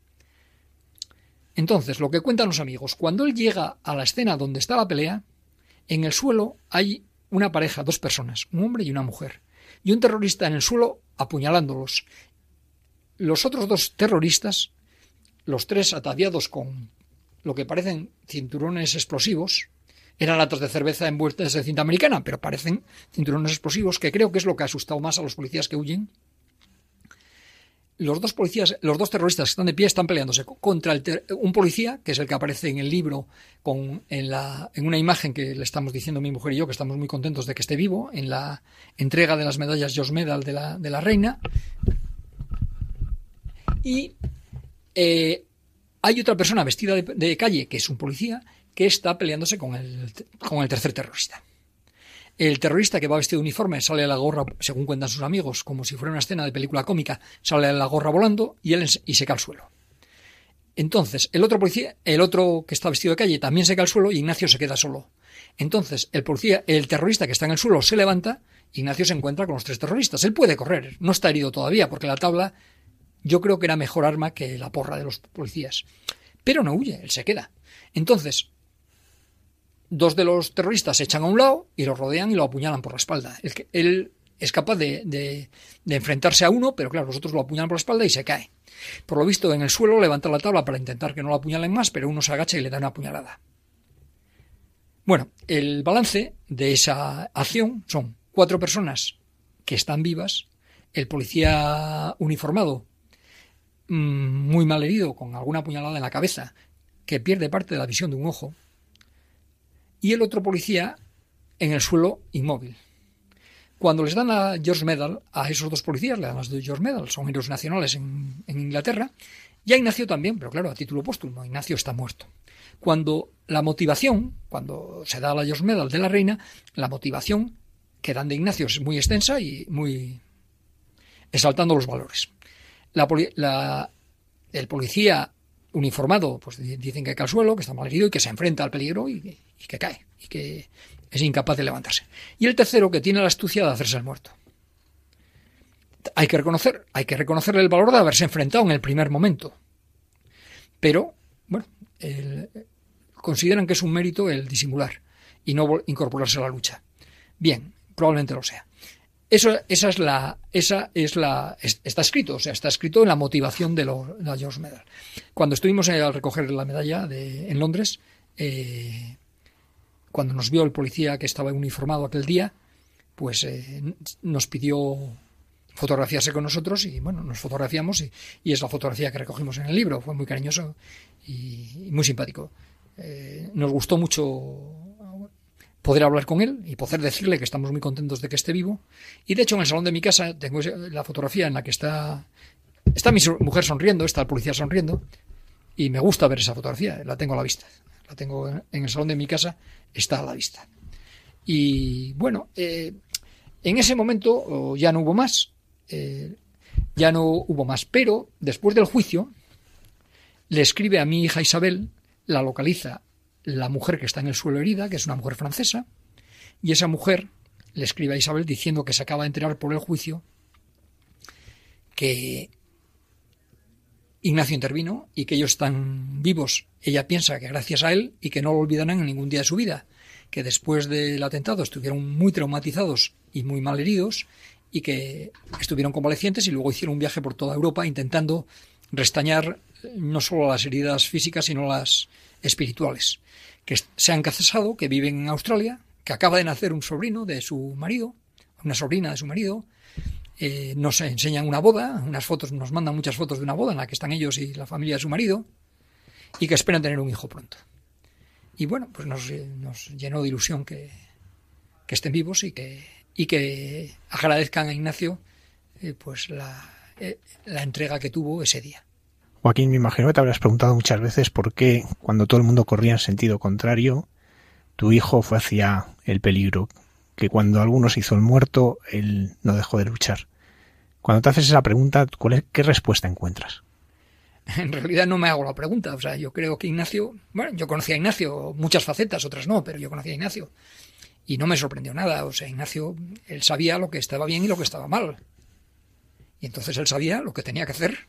Entonces, lo que cuentan los amigos, cuando él llega a la escena donde está la pelea, en el suelo hay una pareja, dos personas, un hombre y una mujer, y un terrorista en el suelo apuñalándolos. Los otros dos terroristas, los tres ataviados con lo que parecen cinturones explosivos, eran latas de cerveza envueltas de cinta americana, pero parecen cinturones explosivos, que creo que es lo que ha asustado más a los policías que huyen. Los dos policías, los dos terroristas que están de pie están peleándose contra un policía, que es el que aparece en el libro con, en, la, en una imagen que le estamos diciendo mi mujer y yo, que estamos muy contentos de que esté vivo, en la entrega de las medallas George Medal de la, de la reina. Y eh, hay otra persona vestida de, calle, que es un policía, que está peleándose con el, con el tercer terrorista. El terrorista que va vestido de uniforme sale a la gorra, según cuentan sus amigos, como si fuera una escena de película cómica, sale a la gorra volando y él y se cae al suelo. Entonces, el otro policía, el otro que está vestido de calle, también se cae al suelo y Ignacio se queda solo. Entonces, el policía, el terrorista que está en el suelo se levanta, Ignacio se encuentra con los tres terroristas. Él puede correr, no está herido todavía, porque la tabla yo creo que era mejor arma que la porra de los policías. Pero no huye, él se queda. Entonces, dos de los terroristas se echan a un lado y lo rodean y lo apuñalan por la espalda. él es capaz de, de, enfrentarse a uno, pero claro, los otros lo apuñalan por la espalda y se cae. Por lo visto, en el suelo levanta la tabla para intentar que no lo apuñalen más, pero uno se agacha y le da una apuñalada. Bueno, el balance de esa acción son cuatro personas que están vivas, el policía uniformado Mm, muy mal herido, con alguna puñalada en la cabeza, que pierde parte de la visión de un ojo, y el otro policía en el suelo inmóvil. Cuando les dan la George Medal a esos dos policías, le dan las George Medal, son héroes nacionales en, Inglaterra, ya Ignacio también, pero claro, a título póstumo, Ignacio está muerto. Cuando la motivación, cuando se da la George Medal de la reina, la motivación que dan de Ignacio es muy extensa y muy exaltando los valores. La, el policía uniformado, pues dicen que cae al suelo, que está mal herido y que se enfrenta al peligro y, que cae, y que es incapaz de levantarse. Y el tercero, que tiene la astucia de hacerse el muerto. Hay que reconocer, hay que reconocerle el valor de haberse enfrentado en el primer momento. Pero, bueno, consideran que es un mérito el disimular y no incorporarse a la lucha. Bien, probablemente lo sea. Eso, esa es la, esa es la, está escrito, o sea, está escrito en la motivación de, la George Medal. Cuando estuvimos a recoger la medalla en Londres, eh, cuando nos vio el policía que estaba uniformado aquel día, pues eh, nos pidió fotografiarse con nosotros y bueno, nos fotografiamos y, es la fotografía que recogimos en el libro. Fue muy cariñoso y, muy simpático. Eh, nos gustó mucho poder hablar con él y poder decirle que estamos muy contentos de que esté vivo. Y de hecho en el salón de mi casa tengo la fotografía en la que está está mi mujer sonriendo, está el policía sonriendo y me gusta ver esa fotografía, la tengo a la vista. La tengo en el salón de mi casa, está a la vista. Y bueno, eh, en ese momento ya no hubo más, eh, ya no hubo más, pero después del juicio le escribe a mi hija Isabel, la localiza la mujer que está en el suelo herida, que es una mujer francesa, y esa mujer le escribe a Isabel diciendo que se acaba de enterar por el juicio que Ignacio intervino y que ellos están vivos. Ella piensa que gracias a él y que no lo olvidarán en ningún día de su vida, que después del atentado estuvieron muy traumatizados y muy mal heridos y que estuvieron convalecientes y luego hicieron un viaje por toda Europa intentando restañar no solo las heridas físicas, sino las espirituales que se han casado, que viven en Australia, que acaba de nacer un sobrino de su marido, una sobrina de su marido, eh, nos enseñan una boda, unas fotos, nos mandan muchas fotos de una boda en la que están ellos y la familia de su marido, y que esperan tener un hijo pronto. Y bueno, pues nos, llenó de ilusión que, estén vivos y que, y que agradezcan a Ignacio eh, pues la, eh, la entrega que tuvo ese día. Joaquín, me imagino que te habrás preguntado muchas veces por qué, cuando todo el mundo corría en sentido contrario, tu hijo fue hacia el peligro, que cuando algunos hizo el muerto, él no dejó de luchar. Cuando te haces esa pregunta, ¿qué respuesta encuentras? En realidad no me hago la pregunta. O sea, yo creo que Ignacio, bueno, yo conocía a Ignacio, muchas facetas, otras no, pero yo conocía a Ignacio. Y no me sorprendió nada. O sea, Ignacio, él sabía lo que estaba bien y lo que estaba mal. Y entonces él sabía lo que tenía que hacer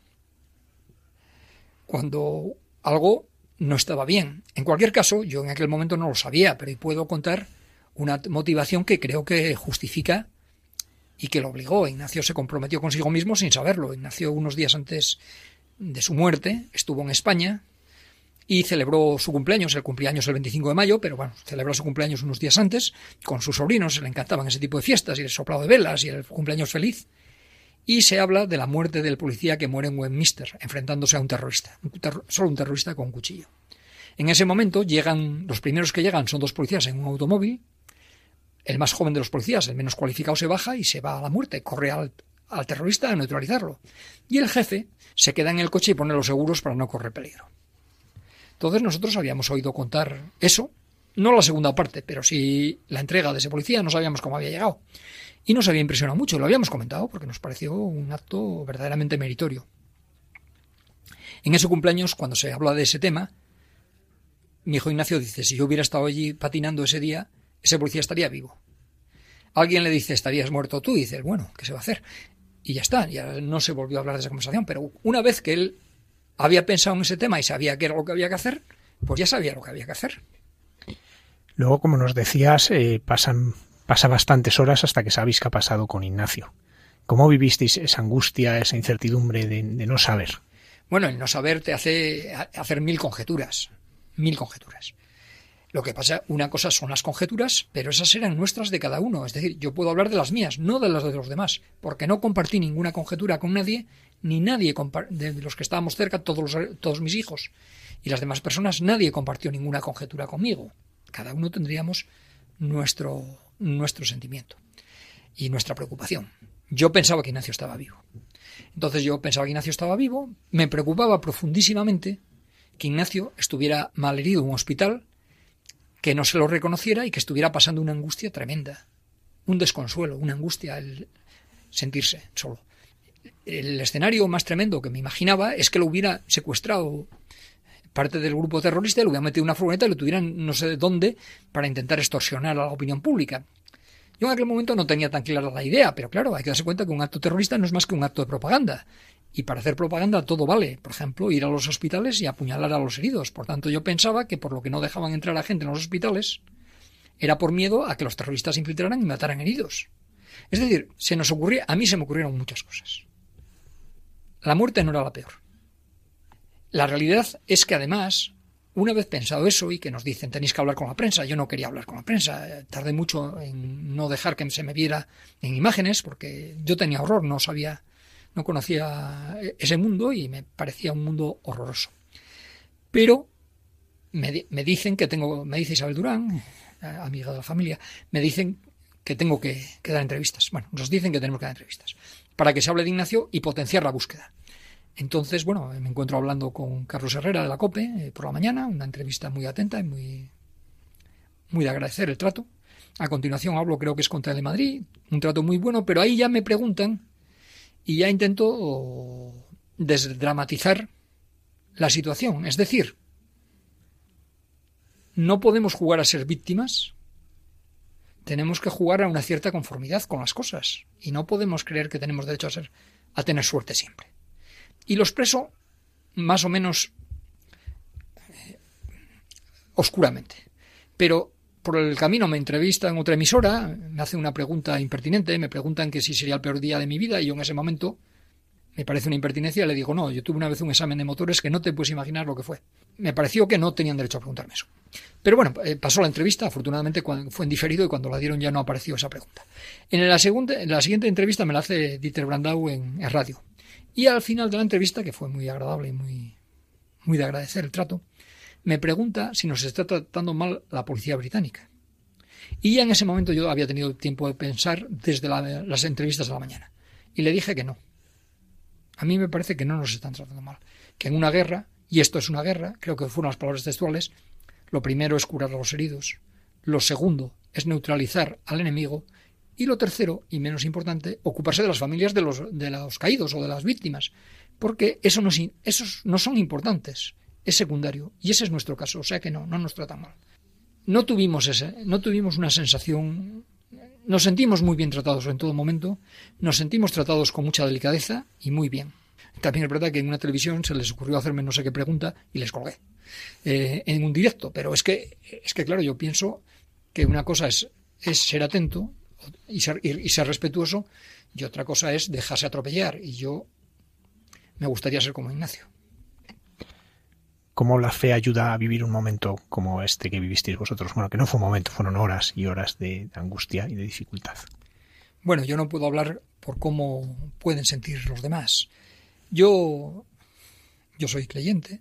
cuando algo no estaba bien. En cualquier caso, yo en aquel momento no lo sabía, pero puedo contar una motivación que creo que justifica y que lo obligó. Ignacio se comprometió consigo mismo sin saberlo. Ignacio unos días antes de su muerte estuvo en España y celebró su cumpleaños, el cumpleaños el 25 de mayo, pero bueno, celebró su cumpleaños unos días antes con sus sobrinos, le encantaban ese tipo de fiestas y el soplado de velas y el cumpleaños feliz. Y se habla de la muerte del policía que muere en Westminster, enfrentándose a un terrorista, solo un terrorista con un cuchillo. En ese momento llegan, los primeros que llegan son dos policías en un automóvil, el más joven de los policías, el menos cualificado, se baja y se va a la muerte, corre al, terrorista a neutralizarlo. Y el jefe se queda en el coche y pone los seguros para no correr peligro. Entonces nosotros habíamos oído contar eso, no la segunda parte, pero sí la entrega de ese policía, no sabíamos cómo había llegado. Y nos había impresionado mucho, lo habíamos comentado porque nos pareció un acto verdaderamente meritorio. En ese cumpleaños, cuando se habla de ese tema, mi hijo Ignacio dice, si yo hubiera estado allí patinando ese día, ese policía estaría vivo. Alguien le dice, estarías muerto tú, y dice, bueno, ¿qué se va a hacer? Y ya está, ya no se volvió a hablar de esa conversación, pero una vez que él había pensado en ese tema y sabía qué era lo que había que hacer, pues ya sabía lo que había que hacer. Luego, como nos decías, eh, pasan, pasa bastantes horas hasta que sabéis qué ha pasado con Ignacio. ¿Cómo vivisteis esa angustia, esa incertidumbre de, de no saber? Bueno, el no saber te hace hacer mil conjeturas, mil conjeturas. Lo que pasa, una cosa son las conjeturas, pero esas eran nuestras de cada uno. Es decir, yo puedo hablar de las mías, no de las de los demás, porque no compartí ninguna conjetura con nadie, ni nadie de los que estábamos cerca, todos, todos mis hijos y las demás personas, nadie compartió ninguna conjetura conmigo. Cada uno tendríamos nuestro, nuestro sentimiento y nuestra preocupación. Yo pensaba que Ignacio estaba vivo. Entonces yo pensaba que Ignacio estaba vivo, me preocupaba profundísimamente que Ignacio estuviera malherido en un hospital, que no se lo reconociera y que estuviera pasando una angustia tremenda, un desconsuelo, una angustia el sentirse solo. El escenario más tremendo que me imaginaba es que lo hubiera secuestrado parte del grupo terrorista, lo hubiera metido en una furgoneta y lo tuvieran no sé de dónde para intentar extorsionar a la opinión pública. Yo en aquel momento no tenía tan clara la idea, pero claro, hay que darse cuenta que un acto terrorista no es más que un acto de propaganda. Y para hacer propaganda todo vale. Por ejemplo, ir a los hospitales y apuñalar a los heridos. Por tanto, yo pensaba que por lo que no dejaban entrar a gente en los hospitales era por miedo a que los terroristas infiltraran y mataran heridos. Es decir, se nos ocurría, a mí se me ocurrieron muchas cosas. La muerte no era la peor. La realidad es que además, una vez pensado eso y que nos dicen tenéis que hablar con la prensa, yo no quería hablar con la prensa, tardé mucho en no dejar que se me viera en imágenes porque yo tenía horror, no sabía no conocía ese mundo y me parecía un mundo horroroso. Pero me, dicen que tengo, me dice Isabel Durán, eh, amiga de la familia, me dicen que tengo que, dar entrevistas. Bueno, nos dicen que tenemos que dar entrevistas para que se hable de Ignacio y potenciar la búsqueda. Entonces, bueno, me encuentro hablando con Carlos Herrera de la COPE eh, por la mañana, una entrevista muy atenta y muy, muy de agradecer el trato. A continuación hablo, creo que es contra el de Madrid, un trato muy bueno, pero ahí ya me preguntan y ya intento desdramatizar la situación. Es decir, no podemos jugar a ser víctimas, tenemos que jugar a una cierta conformidad con las cosas y no podemos creer que tenemos derecho a ser a tener suerte siempre. Y lo expreso más o menos eh, oscuramente, pero por el camino me entrevista en otra emisora, me hace una pregunta impertinente, me preguntan que si sería el peor día de mi vida y yo en ese momento me parece una impertinencia, le digo, no, yo tuve una vez un examen de motores que no te puedes imaginar lo que fue. Me pareció que no tenían derecho a preguntarme eso. Pero bueno, eh, pasó la entrevista, afortunadamente fue en diferido y cuando la dieron ya no apareció esa pregunta. En la, segunda, en la siguiente entrevista me la hace Dieter Brandau en, en radio. Y al final de la entrevista, que fue muy agradable y muy, muy de agradecer el trato, me pregunta si nos está tratando mal la policía británica. Y ya en ese momento yo había tenido tiempo de pensar desde las entrevistas de la mañana. Y le dije que no. A mí me parece que no nos están tratando mal. Que en una guerra, y esto es una guerra, creo que fueron las palabras textuales, lo primero es curar a los heridos, lo segundo es neutralizar al enemigo y lo tercero, y menos importante, ocuparse de las familias de los, de los caídos o de las víctimas, porque eso no, esos no son importantes, es secundario, y ese es nuestro caso, o sea que no, no nos tratan mal. No tuvimos, ese, no tuvimos una sensación, nos sentimos muy bien tratados en todo momento, nos sentimos tratados con mucha delicadeza y muy bien. También es verdad que en una televisión se les ocurrió hacerme no sé qué pregunta y les colgué eh, en un directo, pero es que, es que claro, yo pienso que una cosa es, es ser atento y ser, y ser respetuoso y otra cosa es dejarse atropellar y yo me gustaría ser como Ignacio. ¿Cómo la fe ayuda a vivir un momento como este que vivisteis vosotros? Bueno, que no fue un momento, fueron horas y horas de angustia y de dificultad. Bueno, yo no puedo hablar por cómo pueden sentir los demás. Yo, yo soy creyente,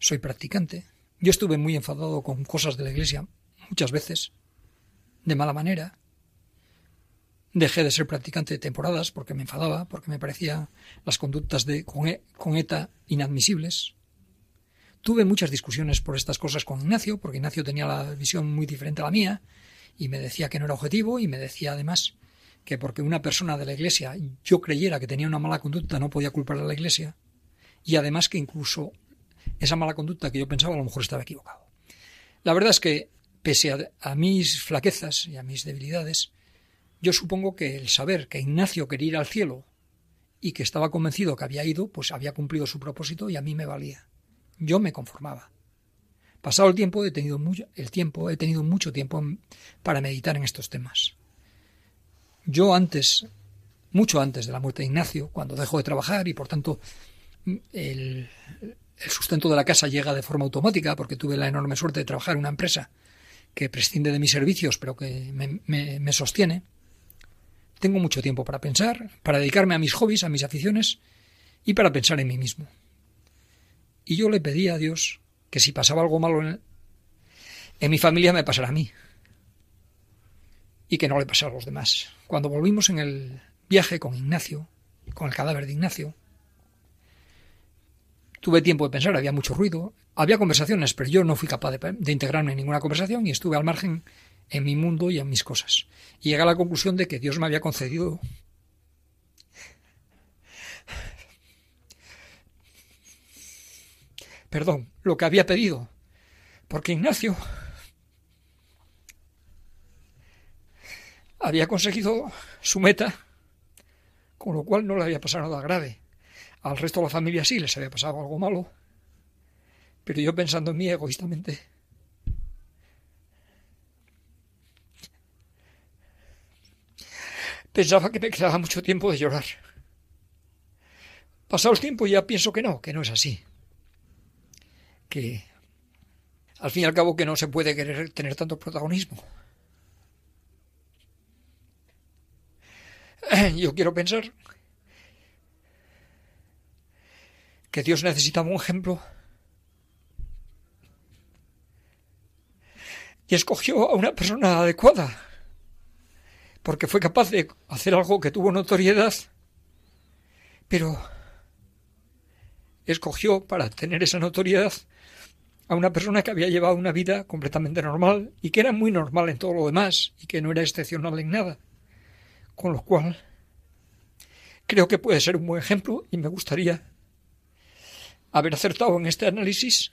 soy practicante. Yo estuve muy enfadado con cosas de la iglesia muchas veces, de mala manera. Dejé de ser practicante de temporadas porque me enfadaba, porque me parecían las conductas de con, e, con ETA inadmisibles. Tuve muchas discusiones por estas cosas con Ignacio, porque Ignacio tenía la visión muy diferente a la mía, y me decía que no era objetivo, y me decía además que porque una persona de la Iglesia yo creyera que tenía una mala conducta no podía culpar a la Iglesia, y además que incluso esa mala conducta que yo pensaba a lo mejor estaba equivocado. La verdad es que, pese a, a mis flaquezas y a mis debilidades, yo supongo que el saber que Ignacio quería ir al cielo y que estaba convencido que había ido, pues había cumplido su propósito y a mí me valía. Yo me conformaba. Pasado el tiempo he tenido mucho, el tiempo he tenido mucho tiempo para meditar en estos temas. Yo antes, mucho antes de la muerte de Ignacio, cuando dejo de trabajar y por tanto el, sustento de la casa llega de forma automática, porque tuve la enorme suerte de trabajar en una empresa que prescinde de mis servicios, pero que me sostiene, tengo mucho tiempo para pensar, para dedicarme a mis hobbies, a mis aficiones y para pensar en mí mismo. Y yo le pedí a Dios que si pasaba algo malo en, en mi familia me pasara a mí. Y que no le pasara a los demás. Cuando volvimos en el viaje con Ignacio, con el cadáver de Ignacio, tuve tiempo de pensar, había mucho ruido, había conversaciones, pero yo no fui capaz de, de, integrarme en ninguna conversación y estuve al margen en mi mundo y en mis cosas. Y llegué a la conclusión de que Dios me había concedido perdón, lo que había pedido, porque Ignacio había conseguido su meta, con lo cual no le había pasado nada grave. Al resto de la familia sí les había pasado algo malo, pero yo pensando en mí egoístamente, pensaba que me quedaba mucho tiempo de llorar. Pasado el tiempo ya pienso que no, que no es así que al fin y al cabo que no se puede querer tener tanto protagonismo. Yo quiero pensar que Dios necesitaba un ejemplo y escogió a una persona adecuada porque fue capaz de hacer algo que tuvo notoriedad, pero escogió para tener esa notoriedad a una persona que había llevado una vida completamente normal y que era muy normal en todo lo demás y que no era excepcional en nada. Con lo cual, creo que puede ser un buen ejemplo y me gustaría haber acertado en este análisis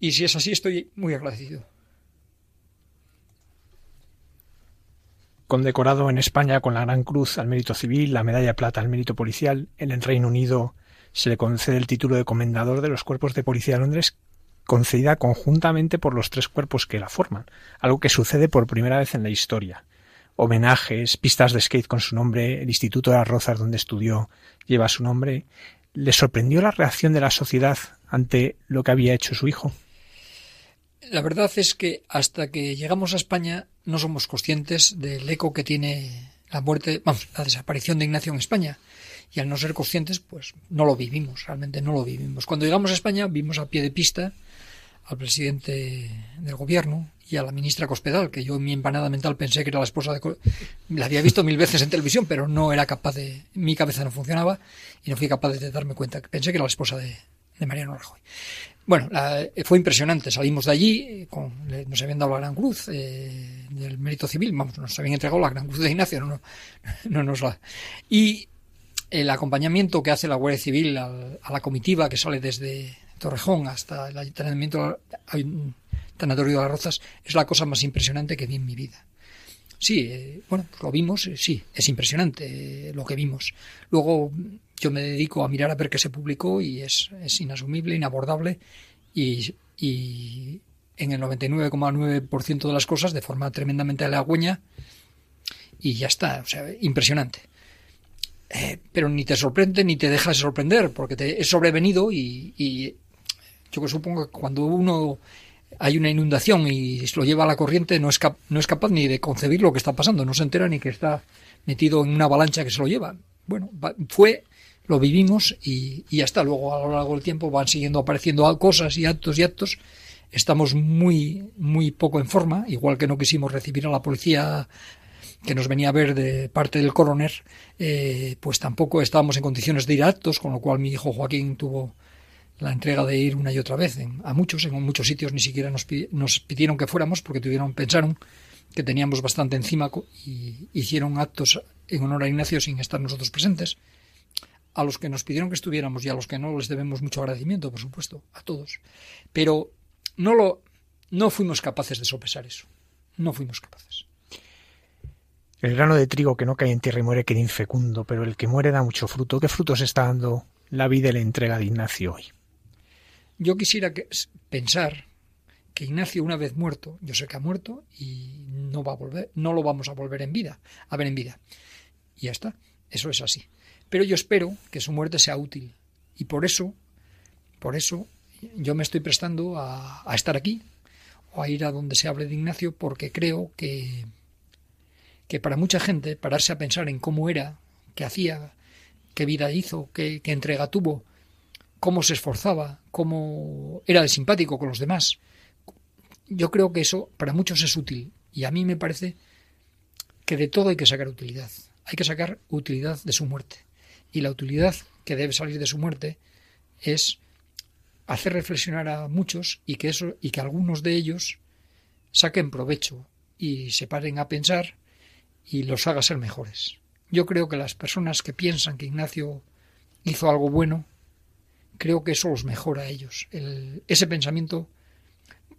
y si es así estoy muy agradecido. Condecorado en España con la Gran Cruz al Mérito Civil, la Medalla de Plata al Mérito Policial, en el Reino Unido se le concede el título de Comendador de los Cuerpos de Policía de Londres concedida conjuntamente por los tres cuerpos que la forman, algo que sucede por primera vez en la historia. Homenajes, pistas de skate con su nombre, el Instituto de las Rozas donde estudió lleva su nombre. ¿Le sorprendió la reacción de la sociedad ante lo que había hecho su hijo? La verdad es que hasta que llegamos a España no somos conscientes del eco que tiene la muerte, vamos, la desaparición de Ignacio en España y al no ser conscientes, pues no lo vivimos, realmente no lo vivimos. Cuando llegamos a España vimos a pie de pista al presidente del gobierno y a la ministra Cospedal, que yo en mi empanada mental pensé que era la esposa de... La había visto mil veces en televisión, pero no era capaz de... Mi cabeza no funcionaba y no fui capaz de darme cuenta. Pensé que era la esposa de, de Mariano Rajoy. Bueno, fue impresionante. Salimos de allí, con, nos habían dado la Gran Cruz eh, del Mérito Civil, vamos, nos habían entregado la Gran Cruz de Ignacio, no, no, nos la. Y el acompañamiento que hace la Guardia Civil a, la comitiva que sale desde Torrejón hasta el Ayuntamiento Tanatorio de las Rozas es la cosa más impresionante que vi en mi vida. Sí, eh, bueno, lo vimos, eh, sí, es impresionante lo que vimos. Luego yo me dedico a mirar a ver qué se publicó y es, inasumible, inabordable y, y en el 99,9% de las cosas de forma tremendamente halagüeña y ya está, o sea, impresionante. Eh, pero ni te sorprende ni te dejas sorprender porque te es sobrevenido y, y yo supongo que cuando uno hay una inundación y lo lleva a la corriente no es, no es capaz ni de concebir lo que está pasando, no se entera ni que está metido en una avalancha que se lo lleva. Bueno, fue lo vivimos y, y hasta luego a lo largo del tiempo van siguiendo apareciendo cosas y actos y actos. Estamos muy, muy poco en forma, igual que no quisimos recibir a la policía que nos venía a ver de parte del coroner, eh, pues tampoco estábamos en condiciones de ir a actos, con lo cual mi hijo Joaquín tuvo la entrega de ir una y otra vez a muchos, en muchos sitios ni siquiera nos, nos pidieron que fuéramos porque tuvieron, pensaron que teníamos bastante encima y hicieron actos en honor a Ignacio sin estar nosotros presentes a los que nos pidieron que estuviéramos y a los que no les debemos mucho agradecimiento, por supuesto, a todos. Pero no lo no fuimos capaces de sopesar eso. No fuimos capaces. El grano de trigo que no cae en tierra y muere queda infecundo, pero el que muere da mucho fruto. ¿Qué frutos está dando la vida y la entrega de Ignacio hoy? Yo quisiera pensar que Ignacio una vez muerto, yo sé que ha muerto y no va a volver, no lo vamos a volver en vida, a ver en vida. Y ya está, eso es así. Pero yo espero que su muerte sea útil. Y por eso, por eso, yo me estoy prestando a, estar aquí o a ir a donde se hable de Ignacio porque creo que, que para mucha gente pararse a pensar en cómo era, qué hacía, qué vida hizo, qué, qué entrega tuvo, cómo se esforzaba, cómo era de simpático con los demás. Yo creo que eso para muchos es útil y a mí me parece que de todo hay que sacar utilidad. Hay que sacar utilidad de su muerte. Y la utilidad que debe salir de su muerte es hacer reflexionar a muchos y que eso y que algunos de ellos saquen provecho y se paren a pensar y los haga ser mejores. Yo creo que las personas que piensan que Ignacio hizo algo bueno, creo que eso los mejora a ellos. ese pensamiento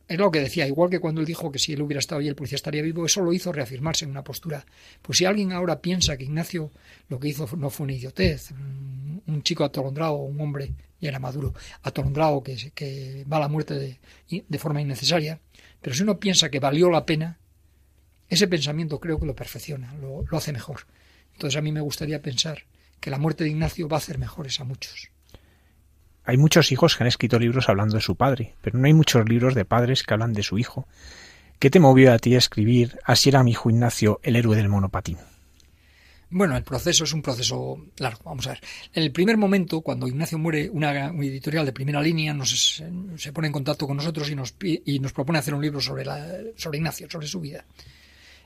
es lo que decía, igual que cuando él dijo que si él hubiera estado ahí el policía estaría vivo, eso lo hizo reafirmarse en una postura. Pues si alguien ahora piensa que Ignacio lo que hizo no fue una idiotez, un chico atolondrado, un hombre, ya era maduro, atolondrado que, que va a la muerte de, de forma innecesaria, pero si uno piensa que valió la pena, ese pensamiento creo que lo perfecciona, lo, lo hace mejor. Entonces a mí me gustaría pensar que la muerte de Ignacio va a hacer mejores a muchos. Hay muchos hijos que han escrito libros hablando de su padre, pero no hay muchos libros de padres que hablan de su hijo. ¿Qué te movió a ti a escribir Así era mi hijo Ignacio, el héroe del monopatín? Bueno, el proceso es un proceso largo. Vamos a ver. En el primer momento, cuando Ignacio muere, una, editorial de primera línea nos, se pone en contacto con nosotros y nos, y nos propone hacer un libro sobre, la, sobre Ignacio, sobre su vida.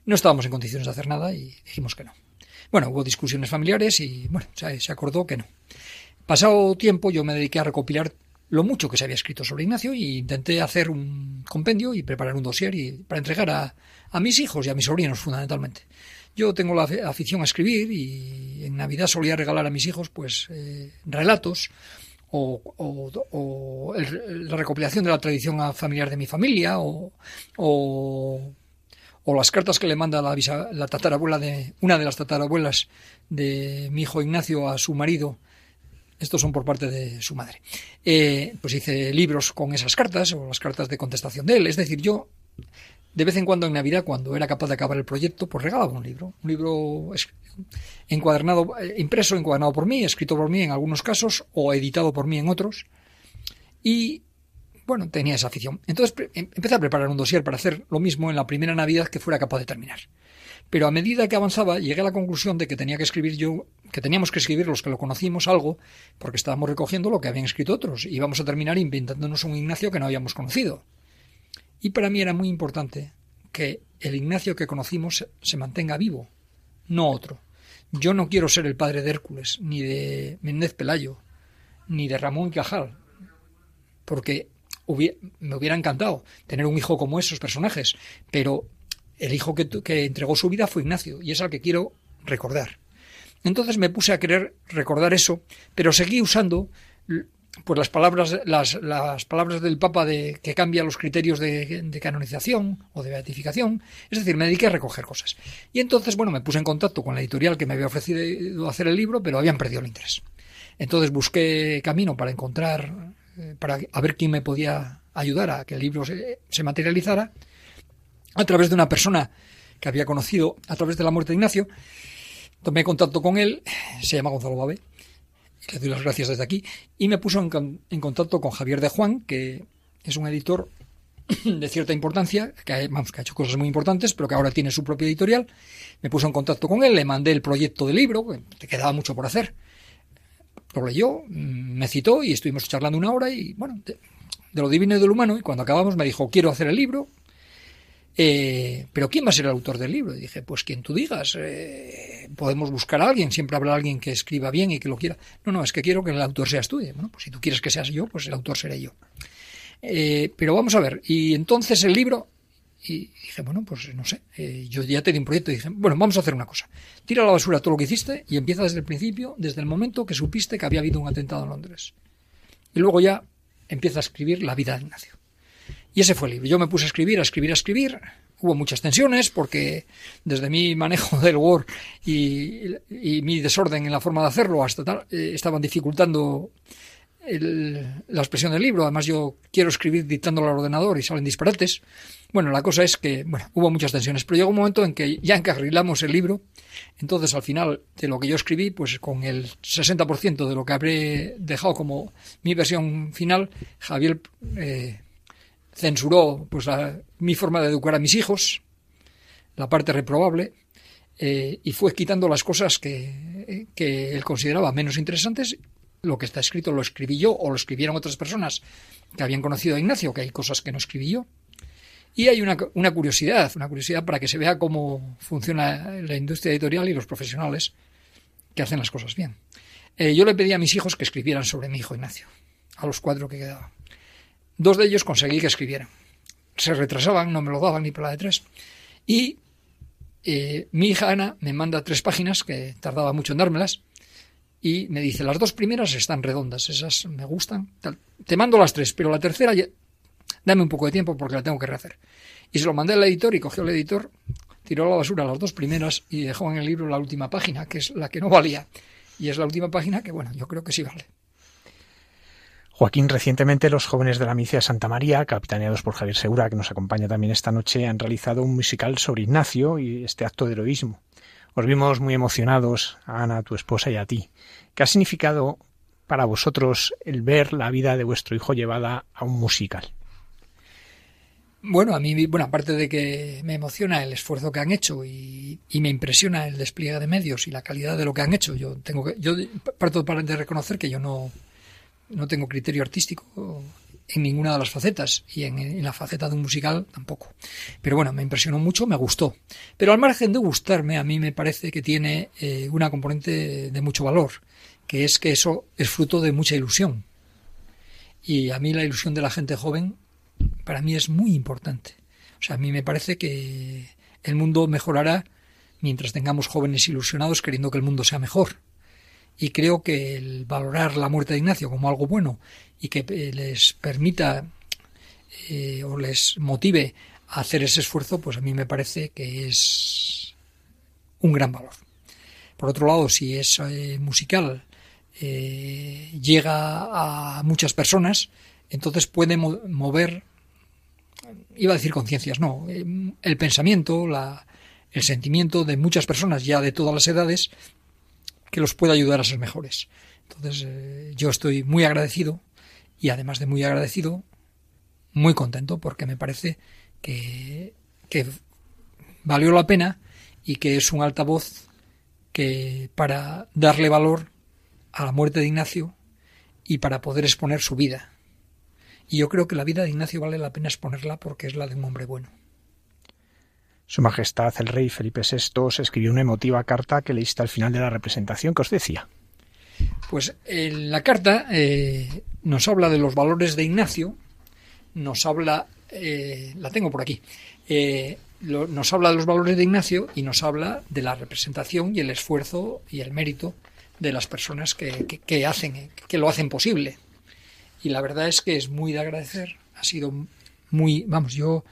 No estábamos en condiciones de hacer nada y dijimos que no. Bueno, hubo discusiones familiares y bueno, se acordó que no. Pasado tiempo yo me dediqué a recopilar lo mucho que se había escrito sobre Ignacio y intenté hacer un compendio y preparar un dossier para entregar a, mis hijos y a mis sobrinos fundamentalmente. Yo tengo la afición a escribir y en Navidad solía regalar a mis hijos pues eh, relatos o, la recopilación de la tradición familiar de mi familia o, o, las cartas que le manda la, la tatarabuela de una de las tatarabuelas de mi hijo Ignacio a su marido estos son por parte de su madre. Eh, pues hice libros con esas cartas o las cartas de contestación de él. Es decir, yo de vez en cuando en Navidad, cuando era capaz de acabar el proyecto, pues regalaba un libro. Un libro encuadernado, eh, impreso, encuadernado por mí, escrito por mí en algunos casos o editado por mí en otros. Y bueno, tenía esa afición. Entonces em, empecé a preparar un dossier para hacer lo mismo en la primera Navidad que fuera capaz de terminar. Pero a medida que avanzaba, llegué a la conclusión de que tenía que escribir yo, que teníamos que escribir los que lo conocimos algo, porque estábamos recogiendo lo que habían escrito otros, y íbamos a terminar inventándonos un Ignacio que no habíamos conocido. Y para mí era muy importante que el Ignacio que conocimos se mantenga vivo, no otro. Yo no quiero ser el padre de Hércules, ni de Méndez Pelayo, ni de Ramón Cajal, porque me hubiera encantado tener un hijo como esos personajes, pero el hijo que, entregó su vida fue Ignacio, y es al que quiero recordar. Entonces me puse a querer recordar eso, pero seguí usando pues las palabras, las, palabras del Papa de, que cambia los criterios de, canonización o de beatificación, es decir, me dediqué a recoger cosas. Y entonces, bueno, me puse en contacto con la editorial que me había ofrecido hacer el libro, pero habían perdido el interés. Entonces busqué camino para encontrar, eh, para a ver quién me podía ayudar a que el libro se materializara, a través de una persona que había conocido a través de la muerte de Ignacio. Tomé contacto con él, se llama Gonzalo Babe, le doy las gracias desde aquí, y me puso en, contacto con Javier de Juan, que es un editor de cierta importancia, que, ha hecho cosas muy importantes, pero que ahora tiene su propia editorial. Me puso en contacto con él, le mandé el proyecto de libro, que quedaba mucho por hacer. Lo leyó, me citó y estuvimos charlando una hora y, bueno, de, de lo divino y de lo humano, y cuando acabamos me dijo, quiero hacer el libro, eh, pero ¿quién va a ser el autor del libro? Y dije, pues quien tú digas. Eh, podemos buscar a alguien, siempre habrá alguien que escriba bien y que lo quiera. No, no, es que quiero que el autor seas tú. Bueno, pues si tú quieres que seas yo, pues el autor seré yo. Eh, pero vamos a ver, y entonces el libro, y dije, bueno, pues no sé, yo ya te di un proyecto y dije, bueno, vamos a hacer una cosa. Tira a la basura todo lo que hiciste y empieza desde el principio, desde el momento que supiste que había habido un atentado en Londres. Y luego ya empieza a escribir la vida de Ignacio. Y ese fue el libro. Yo me puse a escribir, a escribir, a escribir. Hubo muchas tensiones porque desde mi manejo del Word y, mi desorden en la forma de hacerlo hasta tal, eh, estaban dificultando la expresión del libro. Además, yo quiero escribir dictándolo al ordenador y salen disparates. Bueno, la cosa es que, bueno, hubo muchas tensiones, pero llegó un momento en que ya encarrilamos el libro. Entonces, al final de lo que yo escribí, pues con el 60% de lo que habré dejado como mi versión final, Javier eh, censuró pues mi forma de educar a mis hijos, la parte reprobable, eh, y fue quitando las cosas que, que, él consideraba menos interesantes. Lo que está escrito lo escribí yo o lo escribieron otras personas que habían conocido a Ignacio, que hay cosas que no escribí yo. Y hay una, una curiosidad, una curiosidad para que se vea cómo funciona la industria editorial y los profesionales que hacen las cosas bien. Eh, yo le pedí a mis hijos que escribieran sobre mi hijo Ignacio, a los cuatro que quedaban. Dos de ellos conseguí que escribieran. Se retrasaban, no me lo daban ni para la de tres. Y eh, mi hija Ana me manda tres páginas, que tardaba mucho en dármelas, y me dice, las dos primeras están redondas, esas me gustan. Te mando las tres, pero la tercera, dame un poco de tiempo porque la tengo que rehacer. Y se lo mandé al editor y cogió el editor, tiró a la basura las dos primeras y dejó en el libro la última página, que es la que no valía. Y es la última página que, bueno, yo creo que sí vale. Joaquín, recientemente los jóvenes de la Misia de Santa María, capitaneados por Javier Segura, que nos acompaña también esta noche, han realizado un musical sobre Ignacio y este acto de heroísmo. Os vimos muy emocionados, a Ana, tu esposa y a ti. ¿Qué ha significado para vosotros el ver la vida de vuestro hijo llevada a un musical? Bueno, a mí, bueno, aparte de que me emociona el esfuerzo que han hecho y, me impresiona el despliegue de medios y la calidad de lo que han hecho, yo tengo que, yo parto de reconocer que yo no, no tengo criterio artístico en ninguna de las facetas y en, la faceta de un musical tampoco. Pero bueno, me impresionó mucho, me gustó. Pero al margen de gustarme, a mí me parece que tiene eh, una componente de mucho valor, que es que eso es fruto de mucha ilusión. Y a mí la ilusión de la gente joven, para mí es muy importante. O sea, a mí me parece que el mundo mejorará mientras tengamos jóvenes ilusionados queriendo que el mundo sea mejor y creo que el valorar la muerte de Ignacio como algo bueno y que eh, les permita eh, o les motive a hacer ese esfuerzo, pues a mí me parece que es un gran valor. Por otro lado, si es eh, musical, llega a muchas personas, entonces puede mover, iba a decir conciencias, no, el pensamiento, la, el sentimiento de muchas personas ya de todas las edades que los pueda ayudar a ser mejores. Entonces, eh, yo estoy muy agradecido y además de muy agradecido, muy contento porque me parece que, que valió la pena y que es un altavoz que para darle valor a la muerte de Ignacio y para poder exponer su vida. Y yo creo que la vida de Ignacio vale la pena exponerla porque es la de un hombre bueno. Su Majestad el Rey Felipe VI os escribió una emotiva carta que leíste al final de la representación que os decía. Pues la carta eh, nos habla de los valores de Ignacio, nos habla, eh, la tengo por aquí, eh, nos habla de los valores de Ignacio y nos habla de la representación y el esfuerzo y el mérito de las personas que, hacen, que lo hacen posible. Y la verdad es que es muy de agradecer. Ha sido muy, vamos, yo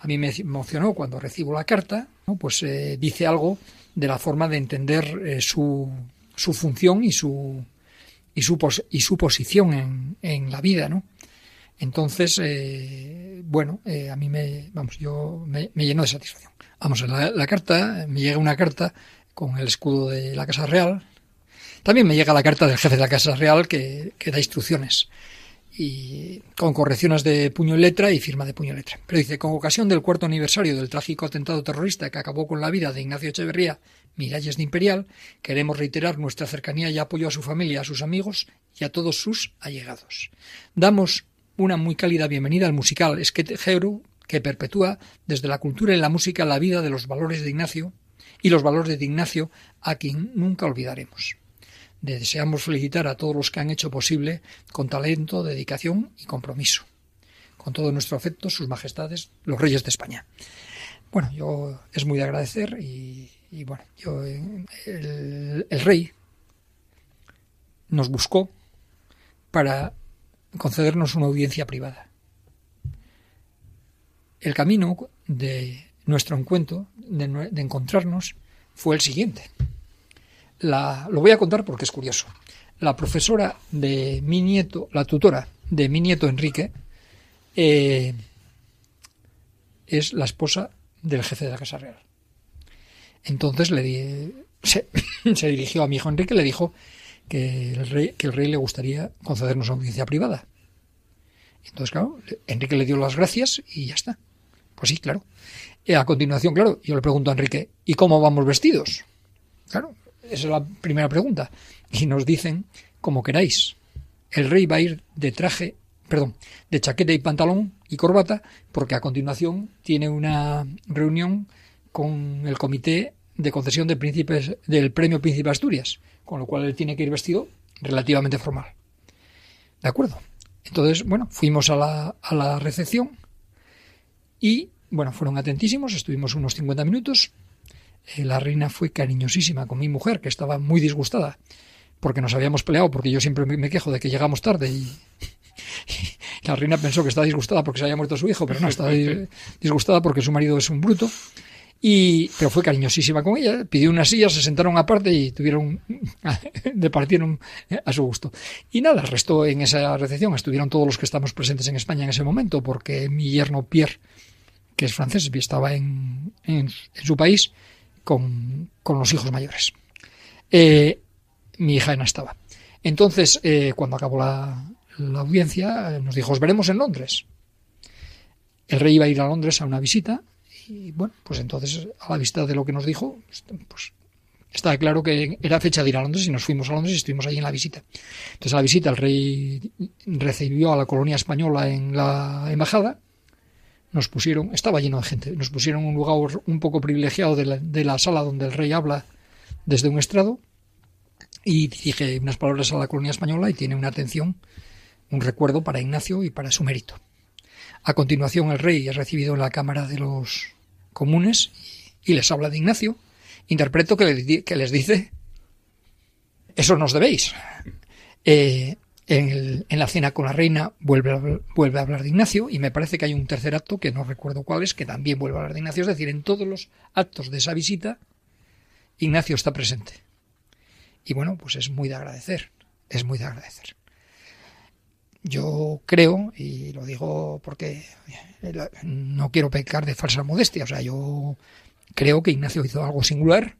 a mí me emocionó cuando recibo la carta, pues eh, dice algo de la forma de entender eh, su, su función y su y su, y su posición en, en la vida, ¿no? Entonces, eh, bueno, a mí me, vamos, yo me, me llenó de satisfacción. Vamos, la, la carta, me llega una carta con el escudo de la Casa Real, también me llega la carta del jefe de la Casa Real que, da instrucciones y con correcciones de puño y letra y firma de puño y letra. Pero dice, con ocasión del cuarto aniversario del trágico atentado terrorista que acabó con la vida de Ignacio Echeverría, Miralles de Imperial, queremos reiterar nuestra cercanía y apoyo a su familia, a sus amigos y a todos sus allegados. Damos una muy cálida bienvenida al musical Esquete que perpetúa desde la cultura y la música la vida de los valores de Ignacio y los valores de Ignacio a quien nunca olvidaremos deseamos felicitar a todos los que han hecho posible con talento, dedicación y compromiso. Con todo nuestro afecto, sus majestades, los reyes de España. Bueno, yo es muy de agradecer y, bueno, yo, el, el rey nos buscó para concedernos una audiencia privada. El camino de nuestro encuentro, de, de encontrarnos, fue el siguiente lo voy a contar porque es curioso. La profesora de mi nieto, la tutora de mi nieto Enrique, eh, es la esposa del jefe de la Casa Real. Entonces le di, se, dirigió a mi hijo Enrique y le dijo que el, rey, que el rey le gustaría concedernos audiencia privada. Entonces, claro, Enrique le dio las gracias y ya está. Pues sí, claro. Y a continuación, claro, yo le pregunto a Enrique, ¿y cómo vamos vestidos? Claro, esa es la primera pregunta. Y nos dicen, como queráis. El rey va a ir de traje, perdón, de chaqueta y pantalón y corbata, porque a continuación tiene una reunión con el comité de concesión de príncipes, del premio Príncipe Asturias, con lo cual él tiene que ir vestido relativamente formal. ¿De acuerdo? Entonces, bueno, fuimos a la, a la recepción y, bueno, fueron atentísimos, estuvimos unos 50 minutos, la reina fue cariñosísima con mi mujer, que estaba muy disgustada, porque nos habíamos peleado, porque yo siempre me quejo de que llegamos tarde y, la reina pensó que estaba disgustada porque se había muerto su hijo, pero no, estaba disgustada porque su marido es un bruto. Y, pero fue cariñosísima con ella, pidió una silla, se sentaron aparte y tuvieron, departieron a su gusto. Y nada, el resto en esa recepción estuvieron todos los que estamos presentes en España en ese momento, porque mi yerno Pierre, que es francés, estaba en, en su país, con, los hijos mayores. Eh, mi hija no estaba. Entonces, eh, cuando acabó la, audiencia, nos dijo, os veremos en Londres. El rey iba a ir a Londres a una visita y bueno, pues entonces a la vista de lo que nos dijo, pues estaba claro que era fecha de ir a Londres y nos fuimos a Londres y estuvimos allí en la visita. Entonces a la visita el rey recibió a la colonia española en la embajada nos pusieron, estaba lleno de gente, nos pusieron un lugar un poco privilegiado de la, sala donde el rey habla desde un estrado y dije unas palabras a la colonia española y tiene una atención, un recuerdo para Ignacio y para su mérito. A continuación el rey es recibido en la Cámara de los Comunes y les habla de Ignacio. Interpreto que, les dice, eso nos debéis. Eh, en, la cena con la reina vuelve a, vuelve a hablar de Ignacio y me parece que hay un tercer acto que no recuerdo cuál es, que también vuelve a hablar de Ignacio. Es decir, en todos los actos de esa visita, Ignacio está presente. Y bueno, pues es muy de agradecer, es muy de agradecer. Yo creo, y lo digo porque no quiero pecar de falsa modestia, o sea, yo creo que Ignacio hizo algo singular,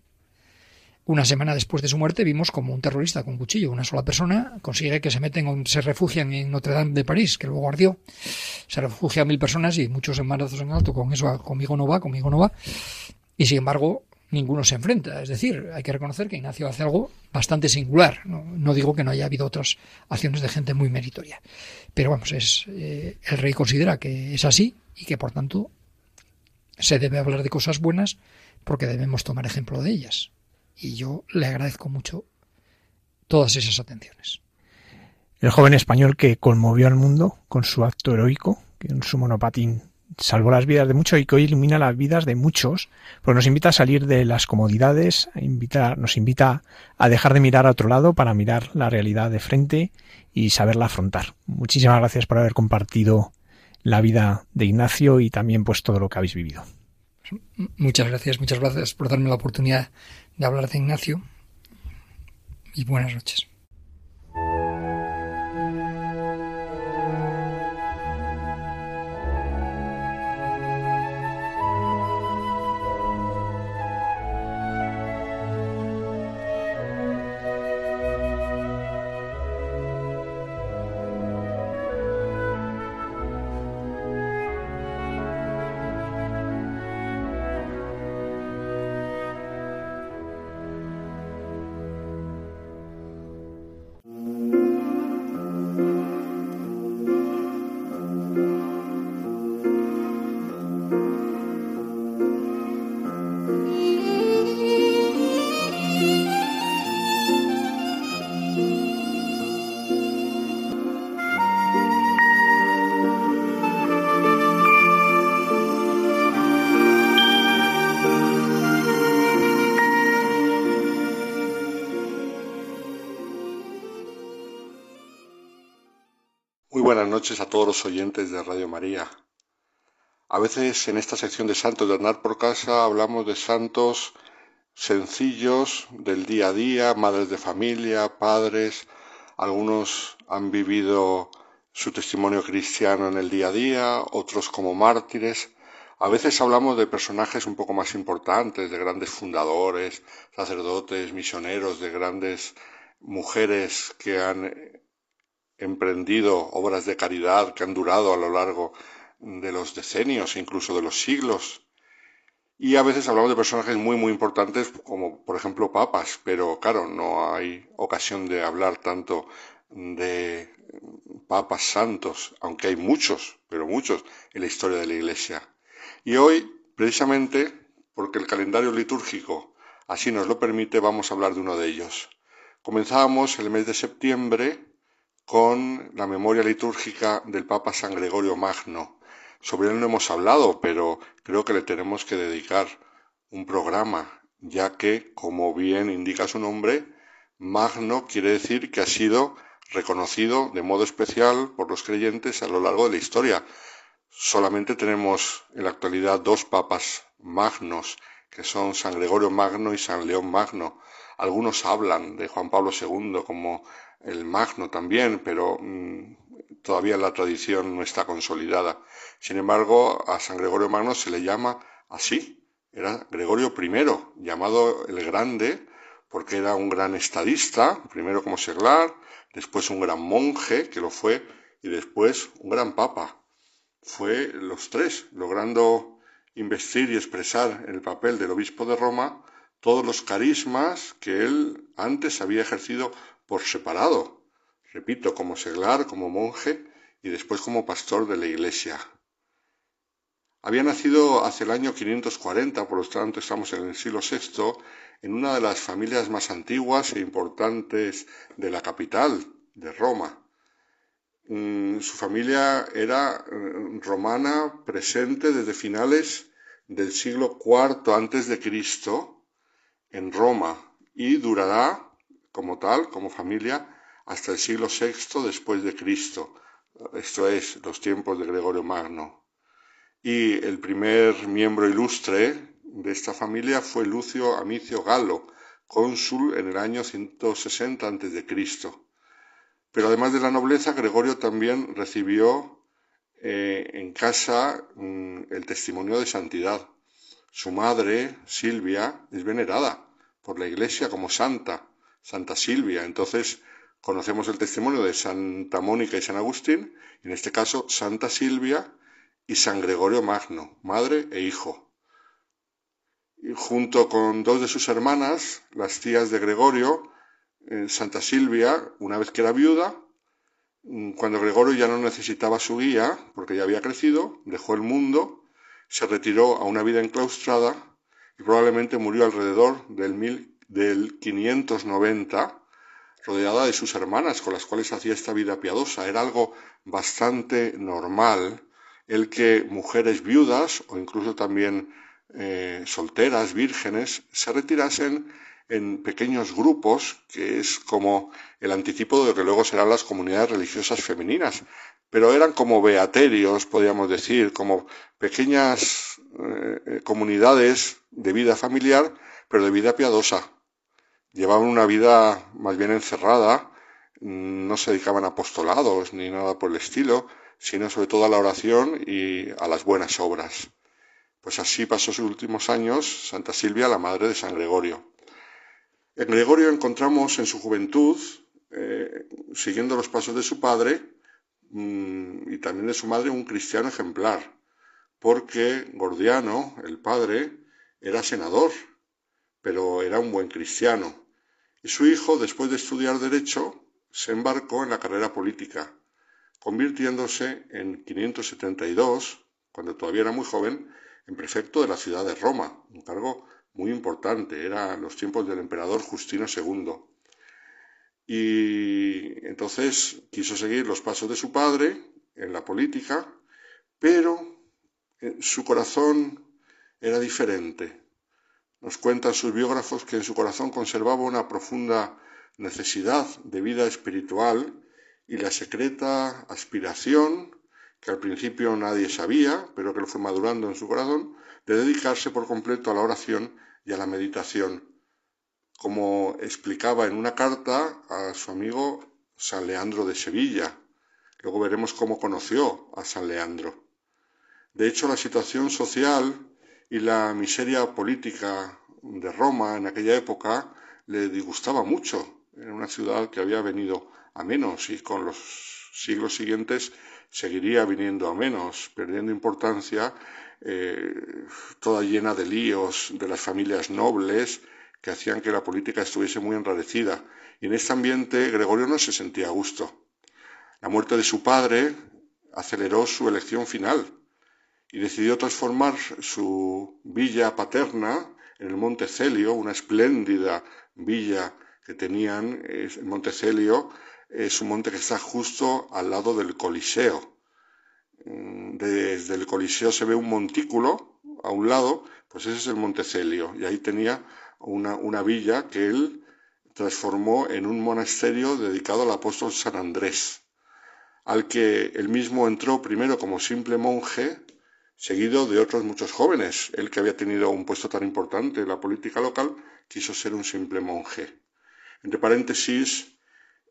una semana después de su muerte vimos como un terrorista con cuchillo, una sola persona, consigue que se meten, se refugian en Notre Dame de París, que luego ardió. Se refugian mil personas y muchos embarazos en alto. Con eso conmigo no va, conmigo no va. Y sin embargo, ninguno se enfrenta. Es decir, hay que reconocer que Ignacio hace algo bastante singular. No, digo que no haya habido otras acciones de gente muy meritoria. Pero vamos, es, eh, el rey considera que es así y que por tanto se debe hablar de cosas buenas porque debemos tomar ejemplo de ellas. Y yo le agradezco mucho todas esas atenciones. El joven español que conmovió al mundo con su acto heroico, que en su monopatín salvó las vidas de muchos y que hoy ilumina las vidas de muchos, pues nos invita a salir de las comodidades, nos invita a dejar de mirar a otro lado para mirar la realidad de frente y saberla afrontar. Muchísimas gracias por haber compartido la vida de Ignacio y también pues todo lo que habéis vivido. Muchas gracias, muchas gracias por darme la oportunidad de hablar de Ignacio y buenas noches. A todos los oyentes de Radio María. A veces en esta sección de Santos de Hernán por Casa hablamos de santos sencillos del día a día, madres de familia, padres, algunos han vivido su testimonio cristiano en el día a día, otros como mártires. A veces hablamos de personajes un poco más importantes, de grandes fundadores, sacerdotes, misioneros, de grandes mujeres que han emprendido obras de caridad que han durado a lo largo de los decenios, incluso de los siglos. Y a veces hablamos de personajes muy, muy importantes, como por ejemplo papas, pero claro, no hay ocasión de hablar tanto de papas santos, aunque hay muchos, pero muchos en la historia de la Iglesia. Y hoy, precisamente, porque el calendario litúrgico así nos lo permite, vamos a hablar de uno de ellos. Comenzábamos el mes de septiembre con la memoria litúrgica del Papa San Gregorio Magno. Sobre él no hemos hablado, pero creo que le tenemos que dedicar un programa, ya que, como bien indica su nombre, Magno quiere decir que ha sido reconocido de modo especial por los creyentes a lo largo de la historia. Solamente tenemos en la actualidad dos papas magnos, que son San Gregorio Magno y San León Magno. Algunos hablan de Juan Pablo II como el Magno también, pero mm, todavía la tradición no está consolidada. Sin embargo, a San Gregorio Magno se le llama así. Era Gregorio I, llamado el Grande, porque era un gran estadista, primero como seglar, después un gran monje, que lo fue, y después un gran papa. Fue los tres, logrando investir y expresar el papel del obispo de Roma todos los carismas que él antes había ejercido por separado, repito, como seglar, como monje y después como pastor de la iglesia. Había nacido hace el año 540, por lo tanto estamos en el siglo VI, en una de las familias más antiguas e importantes de la capital, de Roma. Mm, su familia era mm, romana presente desde finales del siglo IV antes de Cristo en Roma y durará como tal, como familia, hasta el siglo VI después de Cristo, esto es, los tiempos de Gregorio Magno. Y el primer miembro ilustre de esta familia fue Lucio Amicio Galo, cónsul en el año 160 a.C. Pero además de la nobleza, Gregorio también recibió eh, en casa mm, el testimonio de santidad. Su madre, Silvia, es venerada por la Iglesia como santa Santa Silvia. Entonces conocemos el testimonio de Santa Mónica y San Agustín, y en este caso Santa Silvia y San Gregorio Magno, madre e hijo. junto con dos de sus hermanas, las tías de Gregorio, eh, Santa Silvia, una vez que era viuda, mm, cuando Gregorio ya no necesitaba su guía, porque ya había crecido, dejó el mundo, se retiró a una vida enclaustrada y probablemente murió alrededor del, mil, del 590, rodeada de sus hermanas, con las cuales hacía esta vida piadosa. Era algo bastante normal el que mujeres viudas o incluso también eh, solteras, vírgenes, se retirasen en pequeños grupos, que es como el anticipo de lo que luego serán las comunidades religiosas femeninas, pero eran como beaterios, podríamos decir, como pequeñas eh, eh, comunidades de vida familiar, pero de vida piadosa. Llevaban una vida más bien encerrada, no se dedicaban a apostolados ni nada por el estilo, sino sobre todo a la oración y a las buenas obras. Pues así pasó sus últimos años Santa Silvia, la madre de San Gregorio. En Gregorio encontramos en su juventud, eh, siguiendo los pasos de su padre mm, y también de su madre, un cristiano ejemplar, porque Gordiano, el padre, era senador, pero era un buen cristiano. Y su hijo, después de estudiar derecho, se embarcó en la carrera política convirtiéndose en 572, cuando todavía era muy joven, en prefecto de la ciudad de Roma, un cargo muy importante, era los tiempos del emperador Justino II. Y entonces quiso seguir los pasos de su padre en la política, pero su corazón era diferente. Nos cuentan sus biógrafos que en su corazón conservaba una profunda necesidad de vida espiritual y la secreta aspiración, que al principio nadie sabía, pero que lo fue madurando en su corazón, de dedicarse por completo a la oración y a la meditación, como explicaba en una carta a su amigo San Leandro de Sevilla. Luego veremos cómo conoció a San Leandro. De hecho, la situación social y la miseria política de Roma en aquella época le disgustaba mucho. en una ciudad que había venido a menos y con los siglos siguientes seguiría viniendo a menos, perdiendo importancia, eh, toda llena de líos de las familias nobles que hacían que la política estuviese muy enrarecida. Y en este ambiente Gregorio no se sentía a gusto. La muerte de su padre aceleró su elección final y decidió transformar su villa paterna en el Monte Celio, una espléndida villa que tenían en Monte Celio, es un monte que está justo al lado del Coliseo. Mm, desde el Coliseo se ve un montículo a un lado, pues ese es el Monte Celio. Y ahí tenía una, una villa que él transformó en un monasterio dedicado al apóstol San Andrés, al que él mismo entró primero como simple monje, seguido de otros muchos jóvenes. Él que había tenido un puesto tan importante en la política local, quiso ser un simple monje. Entre paréntesis,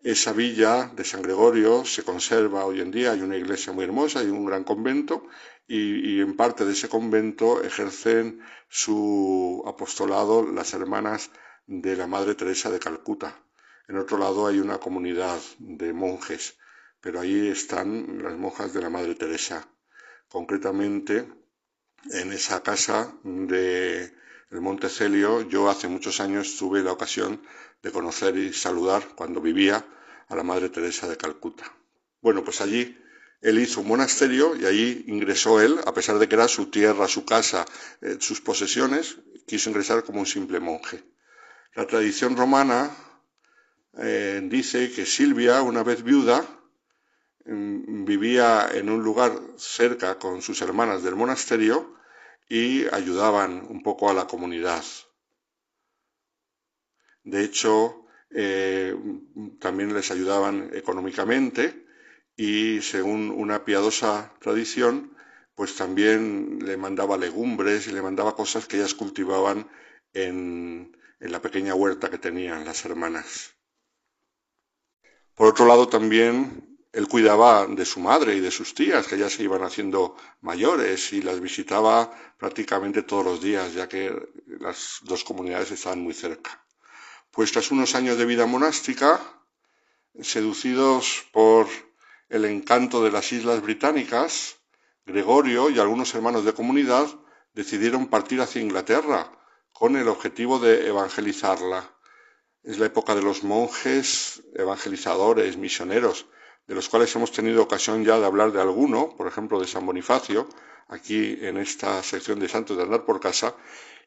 esa villa de San Gregorio se conserva hoy en día, hay una iglesia muy hermosa, hay un gran convento y, en parte de ese convento ejercen su apostolado las hermanas de la Madre Teresa de Calcuta. En otro lado hay una comunidad de monjes, pero ahí están las monjas de la Madre Teresa. Concretamente, en esa casa de el Monte Celio, yo hace muchos años tuve la ocasión de conocer y saludar cuando vivía a la Madre Teresa de Calcuta. Bueno, pues allí él hizo un monasterio y allí ingresó él, a pesar de que era su tierra, su casa, eh, sus posesiones, quiso ingresar como un simple monje. La tradición romana eh, dice que Silvia, una vez viuda, vivía en un lugar cerca con sus hermanas del monasterio y ayudaban un poco a la comunidad. De hecho, eh, también les ayudaban económicamente y según una piadosa tradición, pues también le mandaba legumbres y le mandaba cosas que ellas cultivaban en, en la pequeña huerta que tenían las hermanas. Por otro lado, también él cuidaba de su madre y de sus tías, que ya se iban haciendo mayores, y las visitaba prácticamente todos los días, ya que las dos comunidades estaban muy cerca pues tras unos años de vida monástica, seducidos por el encanto de las islas británicas, Gregorio y algunos hermanos de comunidad decidieron partir hacia Inglaterra con el objetivo de evangelizarla. Es la época de los monjes evangelizadores, misioneros, de los cuales hemos tenido ocasión ya de hablar de alguno, por ejemplo de San Bonifacio, aquí en esta sección de Santos de Andar por Casa,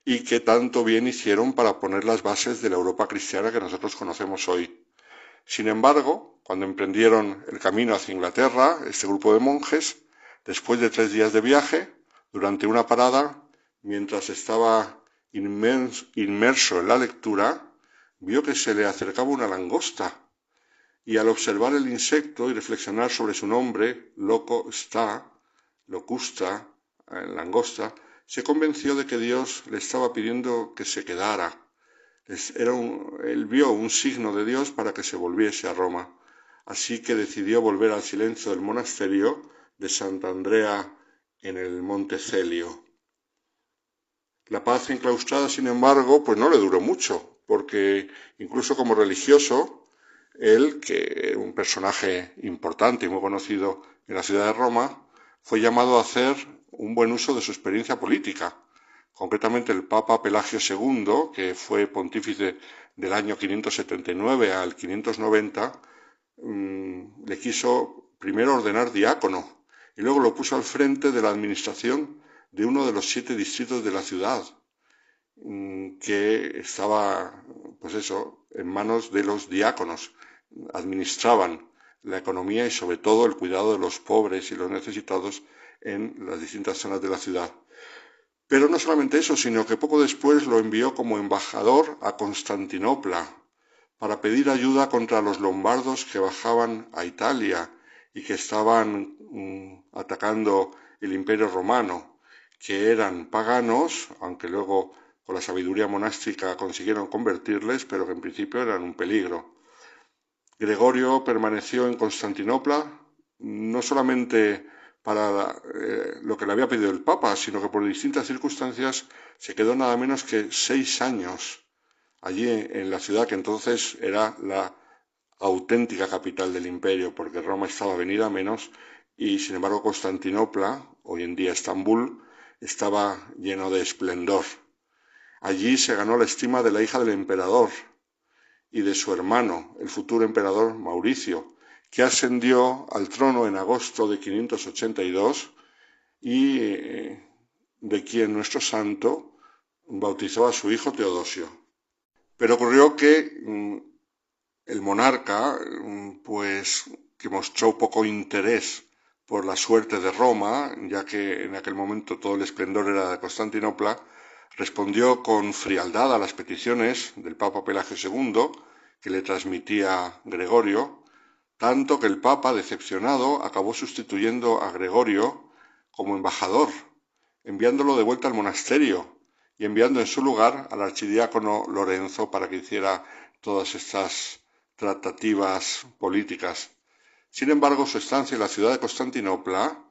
y que tanto bien hicieron para poner las bases de la Europa cristiana que nosotros conocemos hoy. Sin embargo, cuando emprendieron el camino hacia Inglaterra, este grupo de monjes, después de tres días de viaje, durante una parada, mientras estaba inmerso en la lectura, vio que se le acercaba una langosta y al observar el insecto y reflexionar sobre su nombre, loco está, locusta, eh, langosta, se convenció de que Dios le estaba pidiendo que se quedara. Era él vio un signo de Dios para que se volviese a Roma. Así que decidió volver al silencio del monasterio de Santa Andrea en el Monte Celio. La paz enclaustrada, sin embargo, pues no le duró mucho, porque incluso como religioso, él, que un personaje importante y muy conocido en la ciudad de Roma, fue llamado a hacer un buen uso de su experiencia política. Concretamente el Papa Pelagio II, que fue pontífice del año 579 al 590, mm, le quiso primero ordenar diácono y luego lo puso al frente de la administración de uno de los siete distritos de la ciudad, mm, que estaba, pues eso, en manos de los diáconos. Administraban la economía y sobre todo el cuidado de los pobres y los necesitados en las distintas zonas de la ciudad. Pero no solamente eso, sino que poco después lo envió como embajador a Constantinopla para pedir ayuda contra los lombardos que bajaban a Italia y que estaban mm, atacando el imperio romano, que eran paganos, aunque luego con la sabiduría monástica consiguieron convertirles, pero que en principio eran un peligro. Gregorio permaneció en Constantinopla no solamente para eh, lo que le había pedido el Papa, sino que por distintas circunstancias se quedó nada menos que seis años allí en la ciudad que entonces era la auténtica capital del imperio, porque Roma estaba venida menos y sin embargo Constantinopla, hoy en día Estambul, estaba lleno de esplendor. Allí se ganó la estima de la hija del emperador y de su hermano, el futuro emperador Mauricio, que ascendió al trono en agosto de 582 y eh, de quien nuestro santo bautizó a su hijo Teodosio. Pero ocurrió que mm, el monarca, mm, pues que mostró poco interés por la suerte de Roma, ya que en aquel momento todo el esplendor era de Constantinopla, respondió con frialdad a las peticiones del Papa Pelagio II, que le transmitía Gregorio, tanto que el Papa, decepcionado, acabó sustituyendo a Gregorio como embajador, enviándolo de vuelta al monasterio y enviando en su lugar al archidiácono Lorenzo para que hiciera todas estas tratativas políticas. Sin embargo, su estancia en la ciudad de Constantinopla,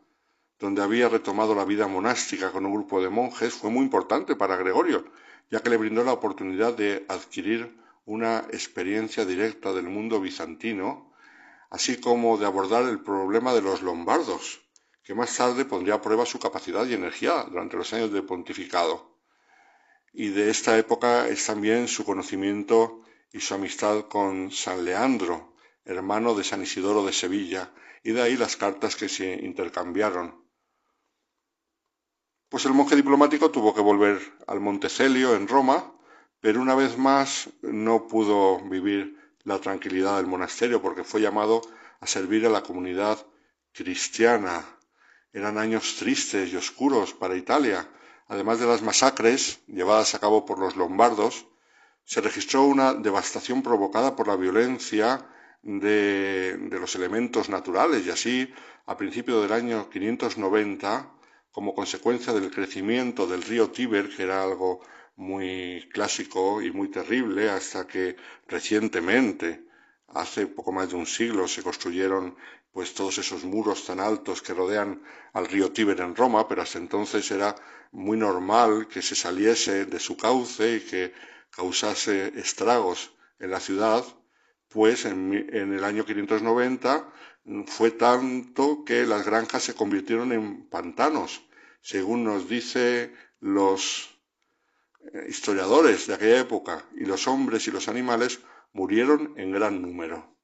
donde había retomado la vida monástica con un grupo de monjes, fue muy importante para Gregorio, ya que le brindó la oportunidad de adquirir una experiencia directa del mundo bizantino así como de abordar el problema de los lombardos, que más tarde pondría a prueba su capacidad y energía durante los años de pontificado. Y de esta época es también su conocimiento y su amistad con San Leandro, hermano de San Isidoro de Sevilla, y de ahí las cartas que se intercambiaron. Pues el monje diplomático tuvo que volver al Montecelio en Roma, pero una vez más no pudo vivir la tranquilidad del monasterio porque fue llamado a servir a la comunidad cristiana. Eran años tristes y oscuros para Italia. Además de las masacres llevadas a cabo por los lombardos, se registró una devastación provocada por la violencia de, los elementos naturales y así, a principios del año 590, como consecuencia del crecimiento del río Tíber, que era algo muy clásico y muy terrible hasta que recientemente, hace poco más de un siglo, se construyeron pues todos esos muros tan altos que rodean al río Tíber en Roma, pero hasta entonces era muy normal que se saliese de su cauce y que causase estragos en la ciudad, pues en, en el año 590 fue tanto que las granjas se convirtieron en pantanos, según nos dice los eh, historiadores de aquella época y los hombres y los animales murieron en gran número.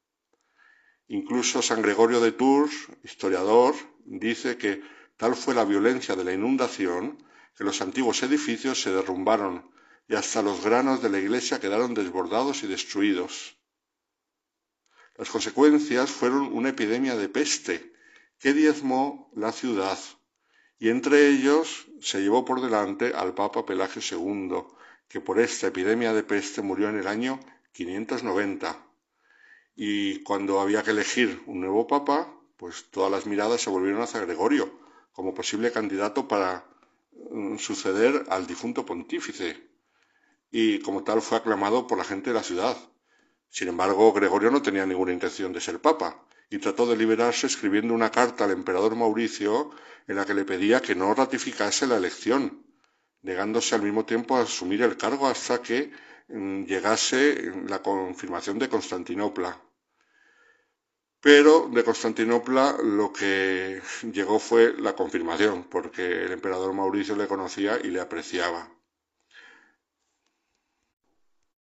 Incluso San Gregorio de Tours, historiador, dice que tal fue la violencia de la inundación que los antiguos edificios se derrumbaron y hasta los granos de la iglesia quedaron desbordados y destruidos. Las consecuencias fueron una epidemia de peste que diezmó la ciudad y entre ellos se llevó por delante al Papa Pelagio II, que por esta epidemia de peste murió en el año 590. Y cuando había que elegir un nuevo papa, pues todas las miradas se volvieron hacia Gregorio como posible candidato para mm, suceder al difunto pontífice, y como tal fue aclamado por la gente de la ciudad. Sin embargo, Gregorio no tenía ninguna intención de ser papa, y trató de liberarse escribiendo una carta al emperador Mauricio en la que le pedía que no ratificase la elección, negándose al mismo tiempo a asumir el cargo hasta que mm, llegase la confirmación de Constantinopla. Pero de Constantinopla lo que llegó fue la confirmación, porque el emperador Mauricio le conocía y le apreciaba.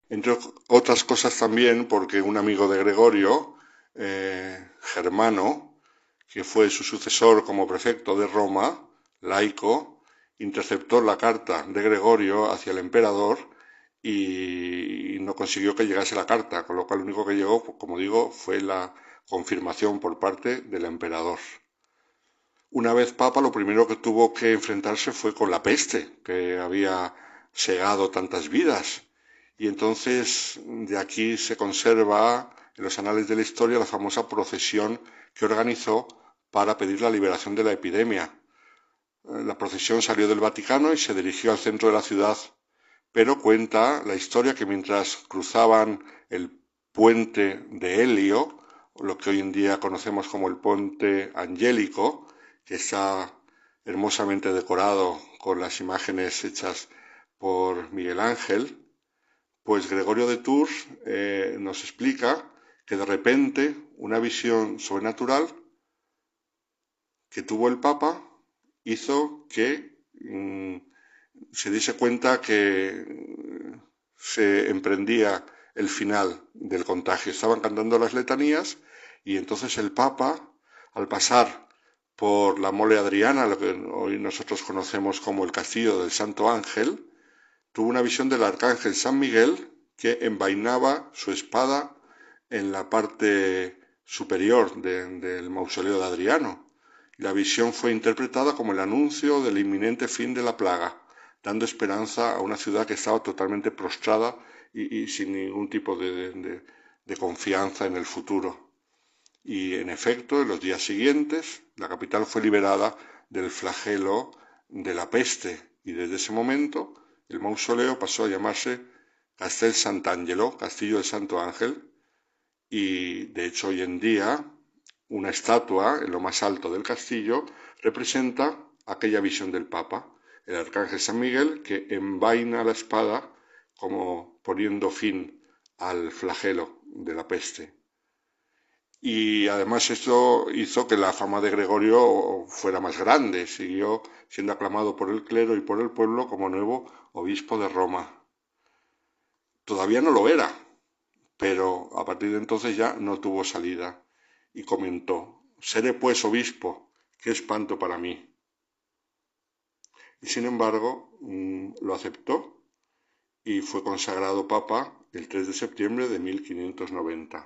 Entre otras cosas también porque un amigo de Gregorio, eh, Germano, que fue su sucesor como prefecto de Roma, laico, interceptó la carta de Gregorio hacia el emperador y no consiguió que llegase la carta, con lo cual lo único que llegó, como digo, fue la confirmación por parte del emperador. Una vez papa, lo primero que tuvo que enfrentarse fue con la peste, que había segado tantas vidas. Y entonces de aquí se conserva en los anales de la historia la famosa procesión que organizó para pedir la liberación de la epidemia. La procesión salió del Vaticano y se dirigió al centro de la ciudad, pero cuenta la historia que mientras cruzaban el puente de Helio, lo que hoy en día conocemos como el Ponte Angélico, que está hermosamente decorado con las imágenes hechas por Miguel Ángel, pues Gregorio de Tours eh, nos explica que de repente una visión sobrenatural que tuvo el Papa hizo que mm, se diese cuenta que se emprendía el final del contagio. Estaban cantando las letanías y entonces el Papa, al pasar por la mole adriana, lo que hoy nosotros conocemos como el castillo del Santo Ángel, tuvo una visión del arcángel San Miguel que envainaba su espada en la parte superior del mausoleo de Adriano. La visión fue interpretada como el anuncio del inminente fin de la plaga, dando esperanza a una ciudad que estaba totalmente prostrada y, sin ningún tipo de, confianza en el futuro. Y en efecto, en los días siguientes, la capital fue liberada del flagelo de la peste y desde ese momento el mausoleo pasó a llamarse Castel Sant'Angelo, Castillo del Santo Ángel, y de hecho hoy en día una estatua en lo más alto del castillo representa aquella visión del Papa, el arcángel San Miguel que envaina la espada como poniendo fin al flagelo de la peste. Y además esto hizo que la fama de Gregorio fuera más grande, siguió siendo aclamado por el clero y por el pueblo como nuevo obispo de Roma. Todavía no lo era, pero a partir de entonces ya no tuvo salida y comentó, seré pues obispo, qué espanto para mí. Y sin embargo mm, lo aceptó y fue consagrado papa el 3 de septiembre de 1590.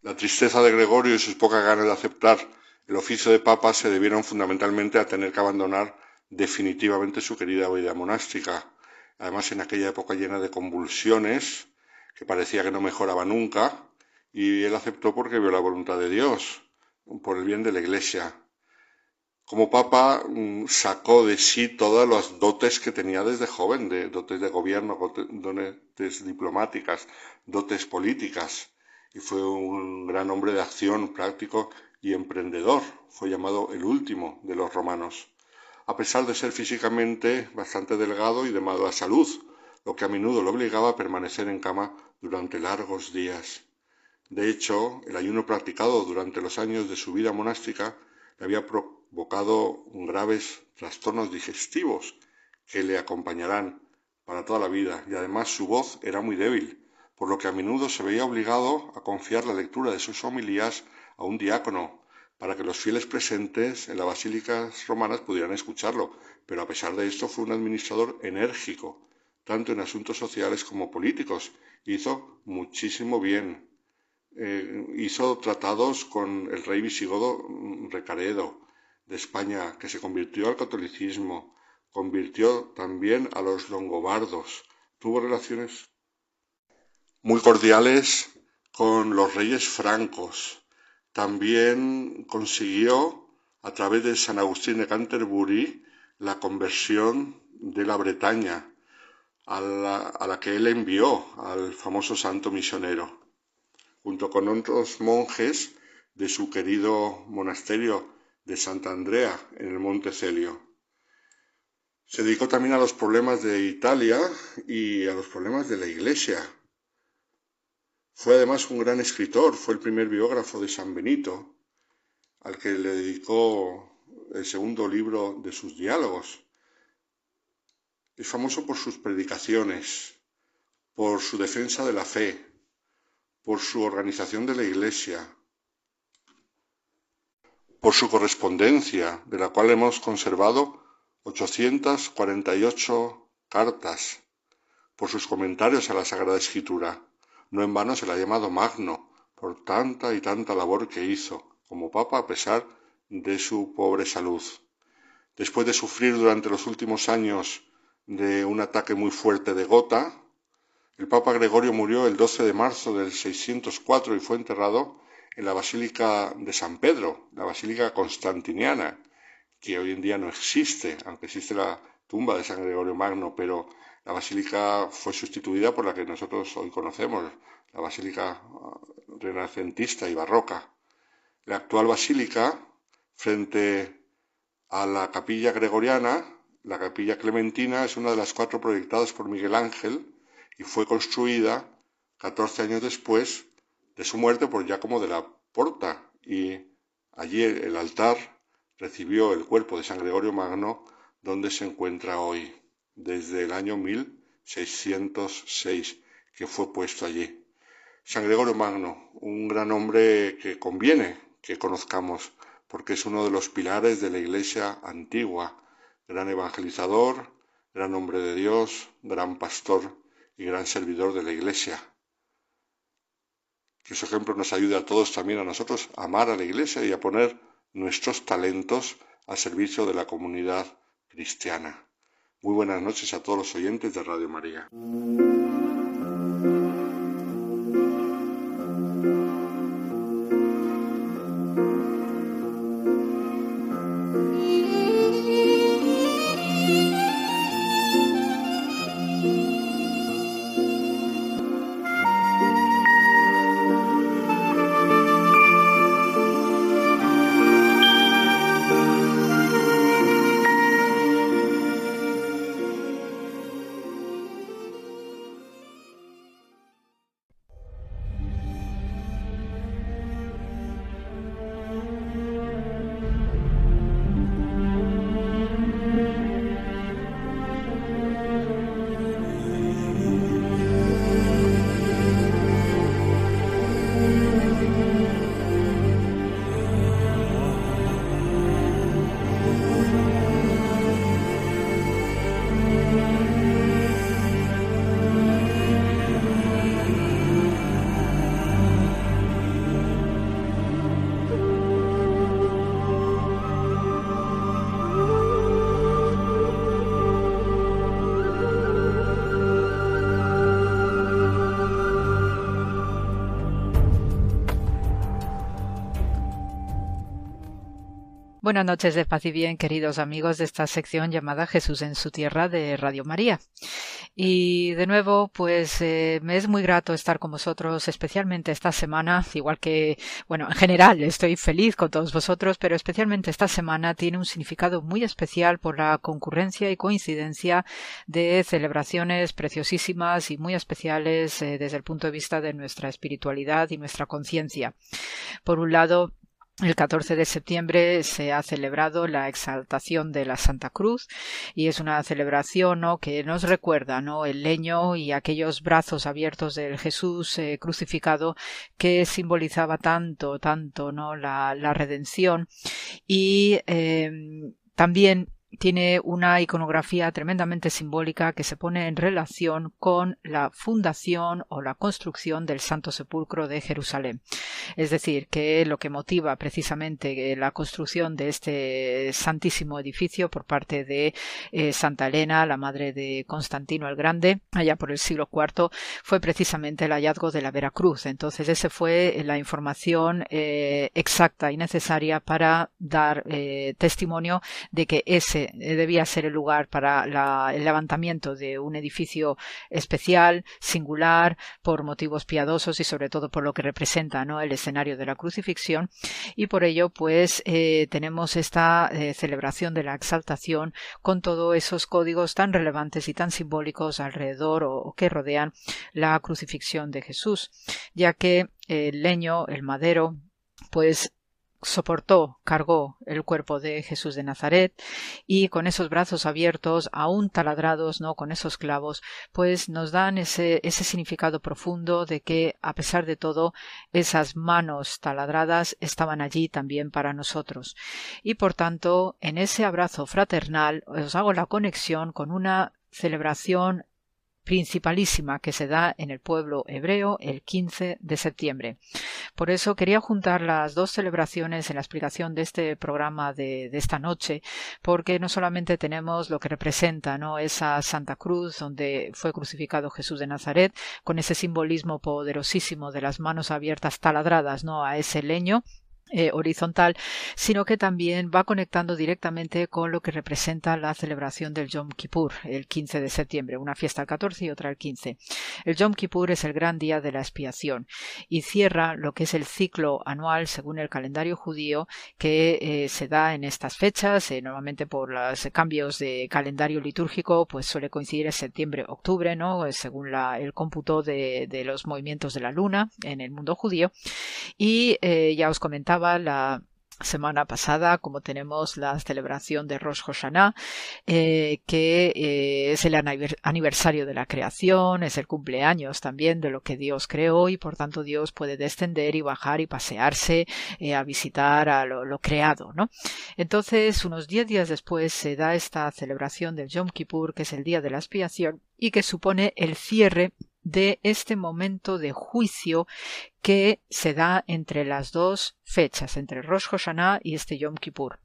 La tristeza de Gregorio y sus pocas ganas de aceptar el oficio de papa se debieron fundamentalmente a tener que abandonar definitivamente su querida vida monástica. Además, en aquella época llena de convulsiones, que parecía que no mejoraba nunca, y él aceptó porque vio la voluntad de Dios, por el bien de la Iglesia. Como papa mm, sacó de sí todas las dotes que tenía desde joven, de dotes de gobierno, dotes diplomáticas, dotes políticas, y fue un gran hombre de acción práctico y emprendedor. Fue llamado el último de los romanos, a pesar de ser físicamente bastante delgado y de mala salud, lo que a menudo lo obligaba a permanecer en cama durante largos días. De hecho, el ayuno practicado durante los años de su vida monástica le había provocado graves trastornos digestivos que le acompañarán para toda la vida y además su voz era muy débil, por lo que a menudo se veía obligado a confiar la lectura de sus homilías a un diácono para que los fieles presentes en las basílicas romanas pudieran escucharlo, pero a pesar de esto fue un administrador enérgico, tanto en asuntos sociales como políticos, hizo muchísimo bien. Eh, hizo tratados con el rey visigodo Recaredo de España, que se convirtió al catolicismo, convirtió también a los longobardos, tuvo relaciones muy cordiales con los reyes francos. También consiguió, a través de San Agustín de Canterbury, la conversión de la Bretaña, a la, que él envió al famoso santo misionero, junto con otros monjes de su querido monasterio de Santa Andrea en el Monte Celio. Se dedicó también a los problemas de Italia y a los problemas de la Iglesia. Fue además un gran escritor, fue el primer biógrafo de San Benito, al que le dedicó el segundo libro de sus diálogos. Es famoso por sus predicaciones, por su defensa de la fe, por su organización de la Iglesia, por su correspondencia, de la cual hemos conservado 848 cartas, por sus comentarios a la Sagrada Escritura. No en vano se la ha llamado Magno, por tanta y tanta labor que hizo como Papa a pesar de su pobre salud. Después de sufrir durante los últimos años de un ataque muy fuerte de gota. El Papa Gregorio murió el 12 de marzo del 604 y fue enterrado en la Basílica de San Pedro, la Basílica Constantiniana, que hoy en día no existe, aunque existe la tumba de San Gregorio Magno, pero la basílica fue sustituida por la que nosotros hoy conocemos, la basílica renacentista y barroca. La actual basílica, frente a la capilla gregoriana, la capilla clementina es una de las cuatro proyectadas por Miguel Ángel y fue construida 14 años después de su muerte por Giacomo de la Porta y allí el altar recibió el cuerpo de San Gregorio Magno donde se encuentra hoy desde el año 1606 que fue puesto allí. San Gregorio Magno, un gran hombre que conviene que conozcamos porque es uno de los pilares de la Iglesia antigua gran evangelizador, gran hombre de Dios, gran pastor y gran servidor de la Iglesia. Que su ejemplo nos ayude a todos también a nosotros a amar a la Iglesia y a poner nuestros talentos al servicio de la comunidad cristiana. Muy buenas noches a todos los oyentes de Radio María. Buenas noches de paz y bien, queridos amigos de esta sección llamada Jesús en su tierra de Radio María. Y de nuevo, pues eh, me es muy grato estar con vosotros, especialmente esta semana, igual que, bueno, en general estoy feliz con todos vosotros, pero especialmente esta semana tiene un significado muy especial por la concurrencia y coincidencia de celebraciones preciosísimas y muy especiales eh, desde el punto de vista de nuestra espiritualidad y nuestra conciencia. Por un lado, el 14 de septiembre se ha celebrado la exaltación de la Santa Cruz y es una celebración ¿no? que nos recuerda ¿no? el leño y aquellos brazos abiertos del Jesús eh, crucificado que simbolizaba tanto, tanto ¿no? la, la redención y eh, también tiene una iconografía tremendamente simbólica que se pone en relación con la fundación o la construcción del Santo Sepulcro de Jerusalén. Es decir, que lo que motiva precisamente la construcción de este santísimo edificio por parte de eh, Santa Elena, la madre de Constantino el Grande, allá por el siglo IV, fue precisamente el hallazgo de la Veracruz. Entonces, esa fue la información eh, exacta y necesaria para dar eh, testimonio de que ese eh, debía ser el lugar para el levantamiento de un edificio especial, singular, por motivos piadosos y sobre todo por lo que representa ¿no? el escenario de la crucifixión. Y por ello, pues, eh, tenemos esta eh, celebración de la exaltación con todos esos códigos tan relevantes y tan simbólicos alrededor o que rodean la crucifixión de Jesús, ya que el leño, el madero, pues soportó, cargó el cuerpo de Jesús de Nazaret y con esos brazos abiertos, aún taladrados, ¿no? Con esos clavos, pues nos dan ese, ese significado profundo de que, a pesar de todo, esas manos taladradas estaban allí también para nosotros. Y por tanto, en ese abrazo fraternal os hago la conexión con una celebración principalísima que se da en el pueblo hebreo el 15 de septiembre. Por eso quería juntar las dos celebraciones en la explicación de este programa de, esta noche, porque no solamente tenemos lo que representa ¿no? esa Santa Cruz donde fue crucificado Jesús de Nazaret, con ese simbolismo poderosísimo de las manos abiertas taladradas ¿no? a ese leño eh, horizontal, sino que también va conectando directamente con lo que representa la celebración del Yom Kippur, el 15 de septiembre, una fiesta el 14 y otra el 15. El Yom Kippur es el gran día de la expiación y cierra lo que es el ciclo anual según el calendario judío que eh, se da en estas fechas, eh, normalmente por los cambios de calendario litúrgico, pues suele coincidir en septiembre-octubre, ¿no? según el cómputo de, de, los movimientos de la luna en el mundo judío. Y ya os comentaba la semana pasada, como tenemos la celebración de Rosh Hashanah, eh, que eh, es el aniversario de la creación, es el cumpleaños también de lo que Dios creó y por tanto Dios puede descender y bajar y pasearse eh, a visitar a lo, lo, creado, ¿no? Entonces, unos diez días después se da esta celebración del Yom Kippur, que es el día de la expiación y que supone el cierre de este momento de juicio que se da entre las dos fechas, entre Rosh Hashanah y este Yom Kippur.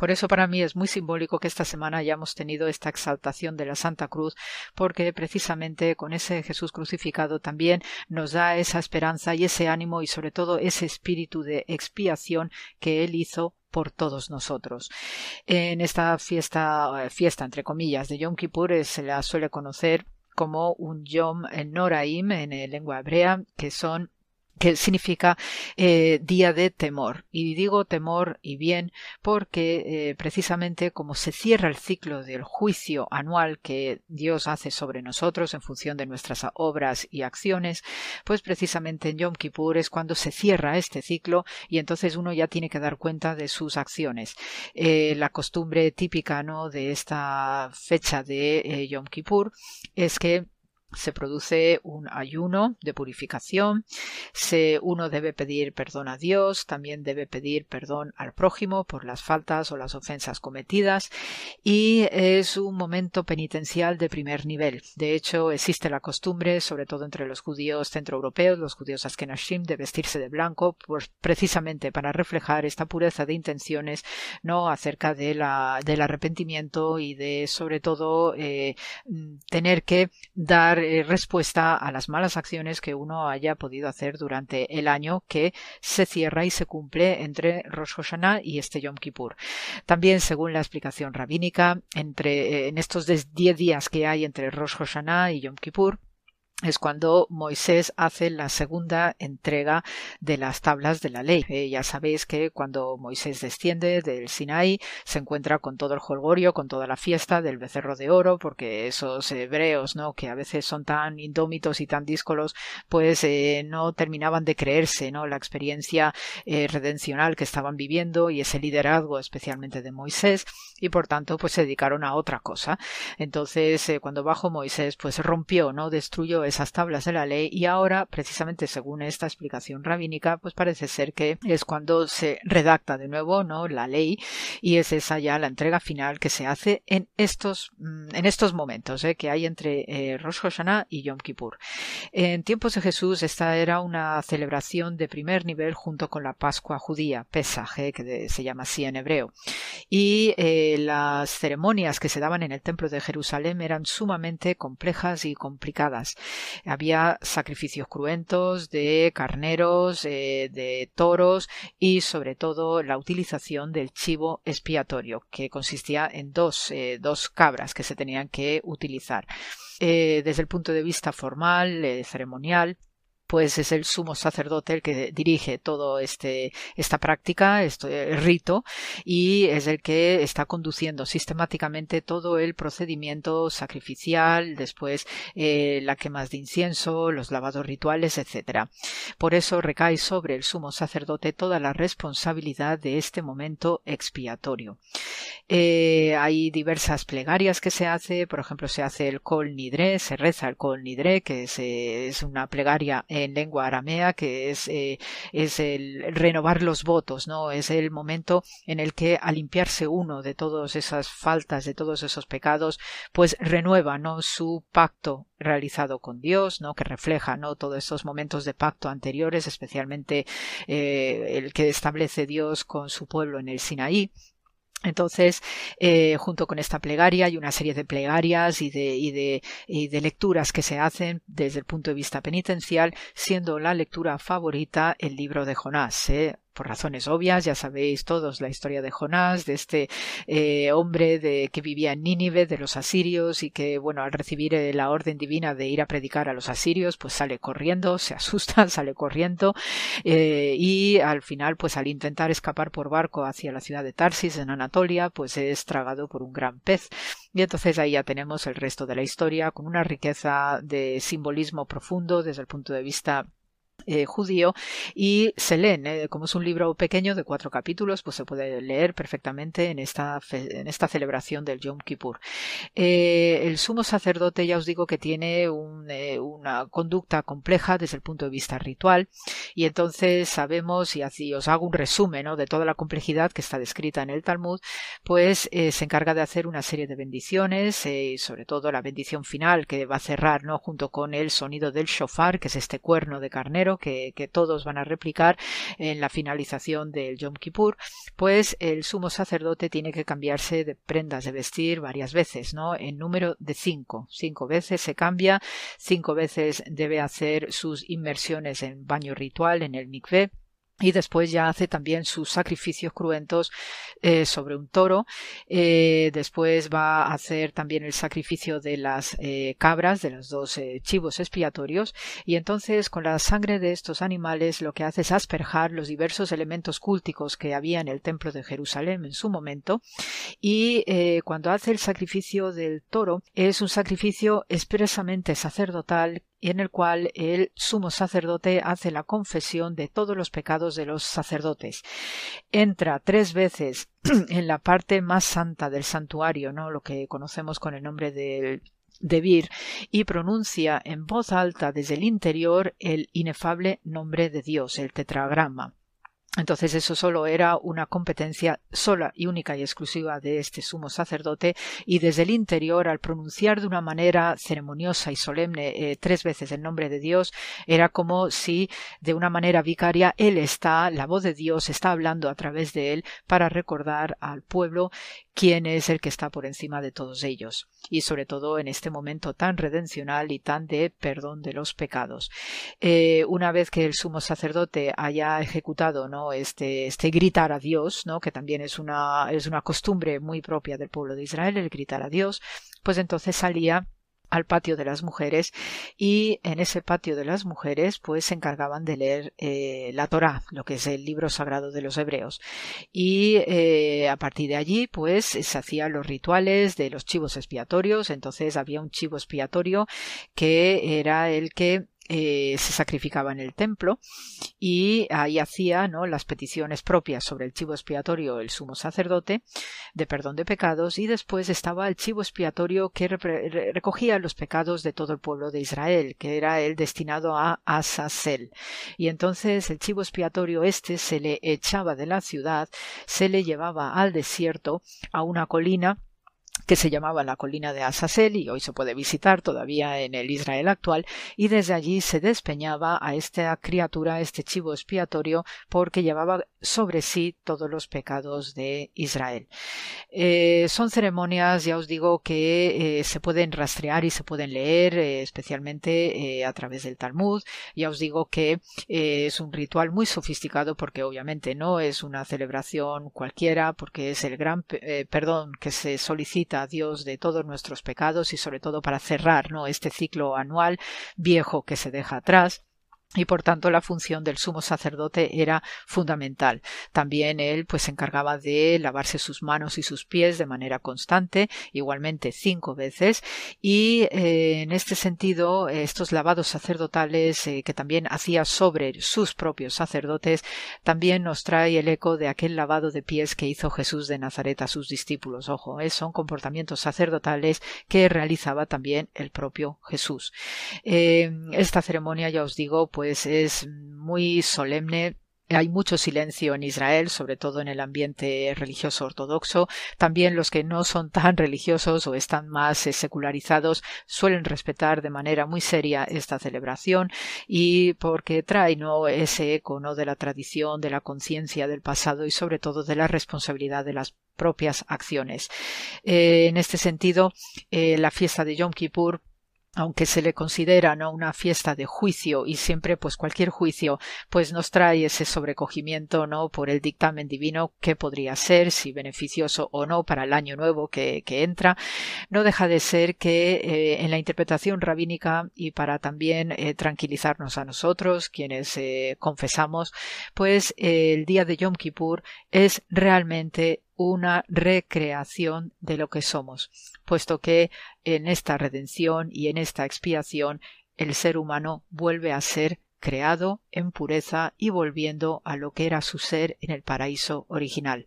Por eso para mí es muy simbólico que esta semana hayamos tenido esta exaltación de la Santa Cruz, porque precisamente con ese Jesús crucificado también nos da esa esperanza y ese ánimo y sobre todo ese espíritu de expiación que Él hizo por todos nosotros. En esta fiesta, eh, fiesta entre comillas de Yom Kippur eh, se la suele conocer como un Yom Noraim en lengua hebrea, que son que significa eh, día de temor. Y digo temor y bien porque eh, precisamente como se cierra el ciclo del juicio anual que Dios hace sobre nosotros en función de nuestras obras y acciones, pues precisamente en Yom Kippur es cuando se cierra este ciclo y entonces uno ya tiene que dar cuenta de sus acciones. Eh, la costumbre típica ¿no? de esta fecha de Yom Kippur es que se produce un ayuno de purificación, se, uno debe pedir perdón a Dios, también debe pedir perdón al prójimo por las faltas o las ofensas cometidas. Y es un momento penitencial de primer nivel. De hecho, existe la costumbre, sobre todo entre los judíos centroeuropeos, los judíos askenashim, de vestirse de blanco, pues precisamente para reflejar esta pureza de intenciones, no acerca del arrepentimiento y de, sobre todo, eh, tener que dar eh, respuesta a las malas acciones que uno haya podido hacer durante el año que se cierra y se cumple entre Rosh Hashanah y este Yom Kippur. También, según la explicación rabínica, entre, eh, en estos 10 días que hay entre Rosh Hashanah y Yom Kippur, es cuando Moisés hace la segunda entrega de las tablas de la ley. Eh, ya sabéis que cuando Moisés desciende del Sinaí se encuentra con todo el jolgorio, con toda la fiesta del becerro de oro, porque esos hebreos, ¿no? que a veces son tan indómitos y tan díscolos, pues eh, no terminaban de creerse, ¿no? la experiencia eh, redencional que estaban viviendo y ese liderazgo especialmente de Moisés y por tanto pues se dedicaron a otra cosa. Entonces cuando bajó Moisés pues rompió, no destruyó esas tablas de la ley y ahora, precisamente según esta explicación rabínica, pues parece ser que es cuando se redacta de nuevo ¿no? la ley y es esa ya la entrega final que se hace en estos, mm, en estos momentos ¿eh? que hay entre eh, Rosh Hashanah y Yom Kippur. En tiempos de Jesús esta era una celebración de primer nivel junto con la Pascua judía, Pesaj, ¿eh? que se llama así en hebreo. Y las ceremonias que se daban en el templo de Jerusalén eran sumamente complejas y complicadas. Había sacrificios cruentos de carneros, eh, de toros y sobre todo la utilización del chivo expiatorio, que consistía en dos, eh, dos cabras que se tenían que utilizar. Eh, desde el punto de vista formal, ceremonial, pues es el sumo sacerdote el que dirige todo este esta práctica, este rito y es el que está conduciendo sistemáticamente todo el procedimiento sacrificial, después eh, la quema de incienso, los lavados rituales, etcétera. Por eso recae sobre el sumo sacerdote toda la responsabilidad de este momento expiatorio. Eh, hay diversas plegarias que se hace, por ejemplo, se hace el Kol Nidre, se reza el Kol Nidre, que es, eh, es una plegaria en lengua aramea, que es, eh, es el renovar los votos, ¿no? Es el momento en el que al limpiarse uno de todas esas faltas, de todos esos pecados, pues renueva, ¿no? Su pacto realizado con Dios, ¿no? Que refleja, ¿no? Todos esos momentos de pacto anteriores, especialmente eh, el que establece Dios con su pueblo en el Sinaí. Entonces, eh, junto con esta plegaria hay una serie de plegarias y de, y, de, y de, lecturas que se hacen desde el punto de vista penitencial, siendo la lectura favorita el libro de Jonás. ¿eh? Por razones obvias, ya sabéis todos la historia de Jonás, de este eh, hombre de, que vivía en Nínive, de los asirios, y que, bueno, al recibir eh, la orden divina de ir a predicar a los asirios, pues sale corriendo, se asusta, sale corriendo, eh, y al final, pues al intentar escapar por barco hacia la ciudad de Tarsis, en Anatolia, pues es tragado por un gran pez. Y entonces ahí ya tenemos el resto de la historia, con una riqueza de simbolismo profundo desde el punto de vista eh, judío y se leen, eh, como es un libro pequeño de cuatro capítulos, pues se puede leer perfectamente en esta, en esta celebración del Yom Kippur. Eh, el sumo sacerdote ya os digo que tiene una conducta compleja desde el punto de vista ritual y entonces sabemos, y así os hago un resumen de toda la complejidad que está descrita en el Talmud, pues se encarga de hacer una serie de bendiciones, y sobre todo la bendición final que va a cerrar ¿no? junto con el sonido del shofar, que es este cuerno de carnero, que, todos van a replicar en la finalización del Yom Kippur, pues el sumo sacerdote tiene que cambiarse de prendas de vestir varias veces, ¿no? En número de cinco. Cinco veces se cambia, cinco veces debe hacer sus inmersiones en baño ritual en el mikveh y después ya hace también sus sacrificios cruentos eh, sobre un toro. Eh, después va a hacer también el sacrificio de las eh, cabras, de los dos chivos expiatorios. Y entonces con la sangre de estos animales lo que hace es asperjar los diversos elementos cúlticos que había en el templo de Jerusalén en su momento. Y cuando hace el sacrificio del toro es un sacrificio expresamente sacerdotal y en el cual el sumo sacerdote hace la confesión de todos los pecados de los sacerdotes. Entra tres veces en la parte más santa del santuario, ¿no? lo que conocemos con el nombre de de Vir y pronuncia en voz alta desde el interior el inefable nombre de Dios, el tetragrama. Entonces eso solo era una competencia sola y única y exclusiva de este sumo sacerdote y desde el interior al pronunciar de una manera ceremoniosa y solemne eh, tres veces el nombre de Dios era como si de una manera vicaria él está, la voz de Dios está hablando a través de él para recordar al pueblo quién es el que está por encima de todos ellos y sobre todo en este momento tan redencional y tan de perdón de los pecados. Eh, una vez que el sumo sacerdote haya ejecutado ¿no? este, este gritar a Dios, ¿no? que también es una, es una costumbre muy propia del pueblo de Israel, el gritar a Dios, pues entonces salía al patio de las mujeres y en ese patio de las mujeres pues se encargaban de leer eh, la Torá, lo que es el libro sagrado de los hebreos. Y eh, a partir de allí pues se hacían los rituales de los chivos expiatorios. Entonces había un chivo expiatorio que era el que eh, se sacrificaba en el templo y ahí hacía ¿no? las peticiones propias sobre el chivo expiatorio el sumo sacerdote de perdón de pecados y después estaba el chivo expiatorio que recogía los pecados de todo el pueblo de Israel que era el destinado a Asazel y entonces el chivo expiatorio este se le echaba de la ciudad se le llevaba al desierto a una colina que se llamaba la colina de Azazel y hoy se puede visitar todavía en el Israel actual y desde allí se despeñaba a esta criatura, este chivo expiatorio, porque llevaba sobre sí todos los pecados de Israel. Eh, son ceremonias, ya os digo, que eh, se pueden rastrear y se pueden leer, eh, especialmente a través del Talmud. Ya os digo que es un ritual muy sofisticado porque obviamente no es una celebración cualquiera, porque es el gran perdón que se solicita a Dios de todos nuestros pecados y sobre todo para cerrar ¿no? este ciclo anual viejo que se deja atrás y por tanto la función del sumo sacerdote era fundamental. También él pues se encargaba de lavarse sus manos y sus pies de manera constante, igualmente cinco veces, y eh, en este sentido estos lavados sacerdotales eh, que también hacía sobre sus propios sacerdotes también nos trae el eco de aquel lavado de pies que hizo Jesús de Nazaret a sus discípulos. Ojo, eh, son comportamientos sacerdotales que realizaba también el propio Jesús. esta ceremonia, ya os digo, pues es muy solemne, hay mucho silencio en Israel, sobre todo en el ambiente religioso ortodoxo. También los que no son tan religiosos o están más eh, secularizados suelen respetar de manera muy seria esta celebración y porque trae ¿no? ese eco ¿no? de la tradición, de la conciencia del pasado y sobre todo de la responsabilidad de las propias acciones. Eh, en este sentido, eh, la fiesta de Yom Kippur aunque se le considera ¿no? una fiesta de juicio y siempre pues cualquier juicio pues nos trae ese sobrecogimiento no por el dictamen divino que podría ser si beneficioso o no para el año nuevo que, que entra no deja de ser que eh, en la interpretación rabínica y para también eh, tranquilizarnos a nosotros quienes eh, confesamos pues el día de Yom Kippur es realmente una recreación de lo que somos, puesto que en esta redención y en esta expiación el ser humano vuelve a ser creado en pureza y volviendo a lo que era su ser en el paraíso original.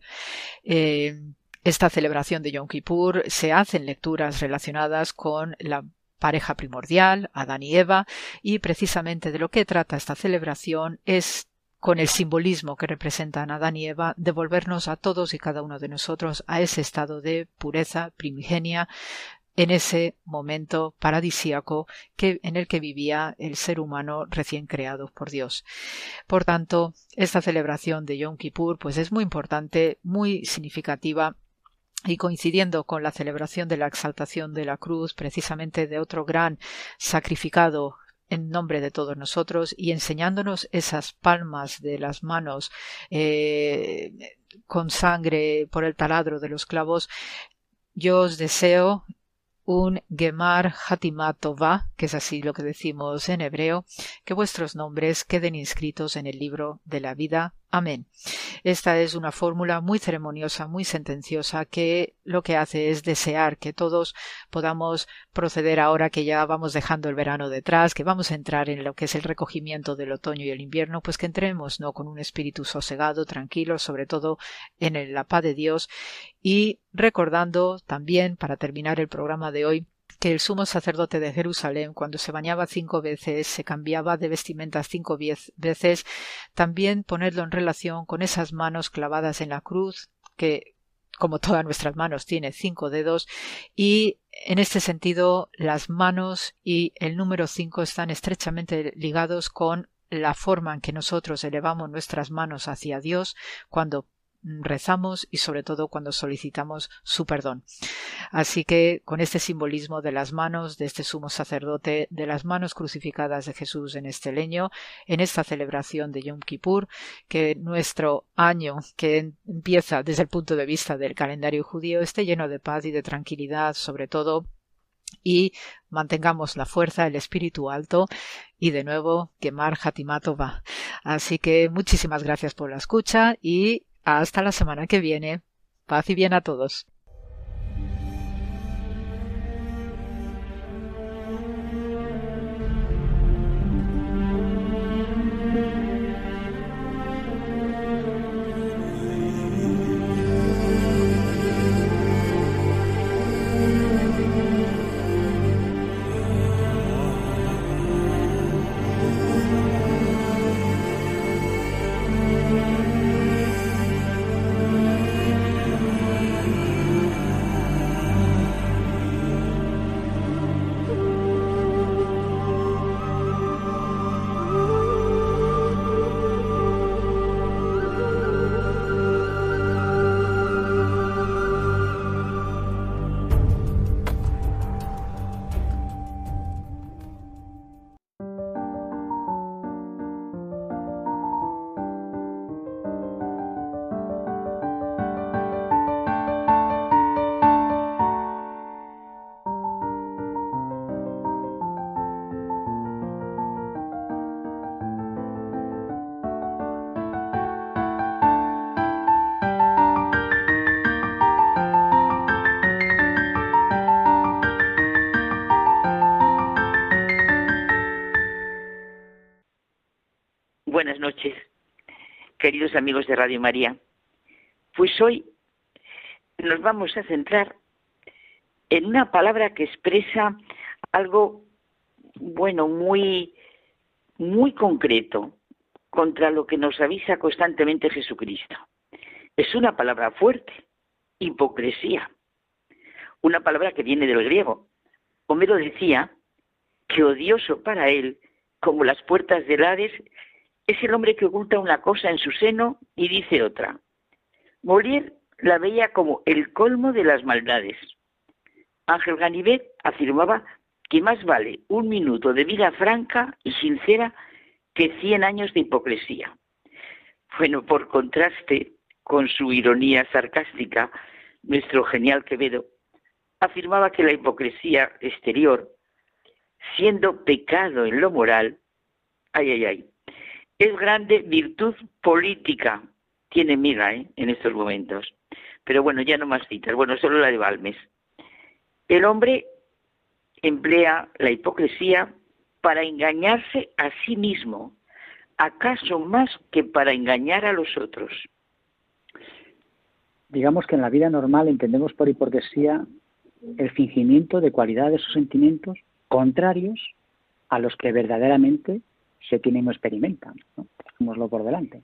Eh, esta celebración de Yom Kippur se hacen lecturas relacionadas con la pareja primordial, Adán y Eva, y precisamente de lo que trata esta celebración es con el simbolismo que representan Adán y Eva, devolvernos a todos y cada uno de nosotros a ese estado de pureza primigenia, en ese momento paradisíaco que, en el que vivía el ser humano recién creado por Dios. Por tanto, esta celebración de Yom Kippur pues es muy importante, muy significativa y coincidiendo con la celebración de la exaltación de la cruz, precisamente de otro gran sacrificado en nombre de todos nosotros y enseñándonos esas palmas de las manos eh, con sangre por el taladro de los clavos, yo os deseo un Gemar Hatimatova, que es así lo que decimos en hebreo, que vuestros nombres queden inscritos en el libro de la vida. Amén. Esta es una fórmula muy ceremoniosa, muy sentenciosa, que lo que hace es desear que todos podamos proceder ahora que ya vamos dejando el verano detrás, que vamos a entrar en lo que es el recogimiento del otoño y el invierno, pues que entremos no con un espíritu sosegado, tranquilo, sobre todo en la paz de Dios y recordando también, para terminar el programa de hoy, que el sumo sacerdote de Jerusalén, cuando se bañaba cinco veces, se cambiaba de vestimentas cinco veces, también ponerlo en relación con esas manos clavadas en la cruz, que como todas nuestras manos tiene cinco dedos, y en este sentido las manos y el número cinco están estrechamente ligados con la forma en que nosotros elevamos nuestras manos hacia Dios cuando rezamos y sobre todo cuando solicitamos su perdón. Así que con este simbolismo de las manos de este sumo sacerdote, de las manos crucificadas de Jesús en este leño, en esta celebración de Yom Kippur, que nuestro año que empieza desde el punto de vista del calendario judío esté lleno de paz y de tranquilidad, sobre todo y mantengamos la fuerza, el espíritu alto y de nuevo quemar Hatimato va. Así que muchísimas gracias por la escucha y hasta la semana que viene. Paz y bien a todos. Queridos amigos de Radio María. Pues hoy nos vamos a centrar en una palabra que expresa algo, bueno, muy, muy concreto contra lo que nos avisa constantemente Jesucristo. Es una palabra fuerte, hipocresía. Una palabra que viene del griego. Homero decía que odioso para él, como las puertas del Hades, es el hombre que oculta una cosa en su seno y dice otra. Molière la veía como el colmo de las maldades. Ángel Ganivet afirmaba que más vale un minuto de vida franca y sincera que cien años de hipocresía. Bueno, por contraste con su ironía sarcástica, nuestro genial Quevedo afirmaba que la hipocresía exterior, siendo pecado en lo moral, ay, ay, ay, es grande virtud política. Tiene miga ¿eh? en estos momentos. Pero bueno, ya no más citas. Bueno, solo la de Balmes. El hombre emplea la hipocresía para engañarse a sí mismo, acaso más que para engañar a los otros. Digamos que en la vida normal entendemos por hipocresía el fingimiento de cualidades o sentimientos contrarios a los que verdaderamente se tienen o experimentan. ¿no? por delante.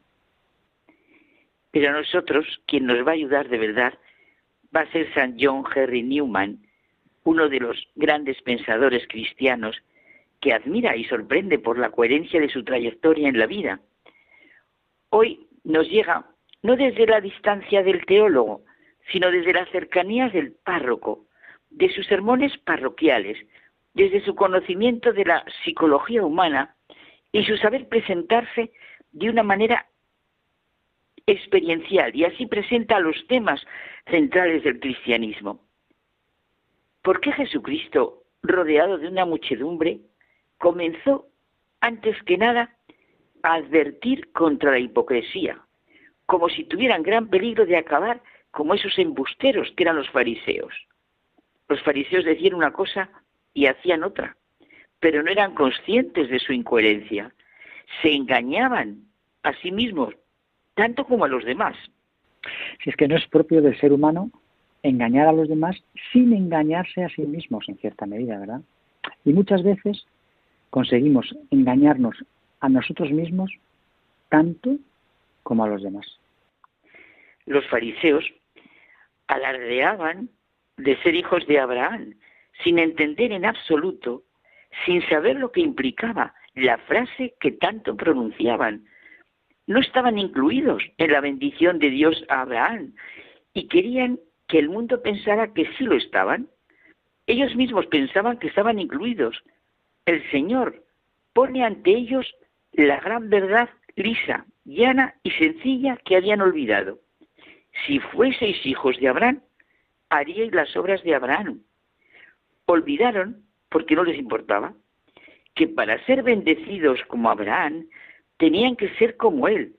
Pero a nosotros, quien nos va a ayudar de verdad, va a ser San John Henry Newman, uno de los grandes pensadores cristianos que admira y sorprende por la coherencia de su trayectoria en la vida. Hoy nos llega no desde la distancia del teólogo, sino desde las cercanías del párroco, de sus sermones parroquiales, desde su conocimiento de la psicología humana y su saber presentarse de una manera experiencial y así presenta los temas centrales del cristianismo. ¿Por qué Jesucristo, rodeado de una muchedumbre, comenzó antes que nada a advertir contra la hipocresía, como si tuvieran gran peligro de acabar como esos embusteros que eran los fariseos? Los fariseos decían una cosa y hacían otra pero no eran conscientes de su incoherencia. Se engañaban a sí mismos, tanto como a los demás. Si es que no es propio del ser humano engañar a los demás sin engañarse a sí mismos, en cierta medida, ¿verdad? Y muchas veces conseguimos engañarnos a nosotros mismos tanto como a los demás. Los fariseos alardeaban de ser hijos de Abraham, sin entender en absoluto sin saber lo que implicaba la frase que tanto pronunciaban. No estaban incluidos en la bendición de Dios a Abraham y querían que el mundo pensara que sí lo estaban. Ellos mismos pensaban que estaban incluidos. El Señor pone ante ellos la gran verdad lisa, llana y sencilla que habían olvidado. Si fueseis hijos de Abraham, haríais las obras de Abraham. olvidaron, porque no les importaba, que para ser bendecidos como Abraham tenían que ser como él,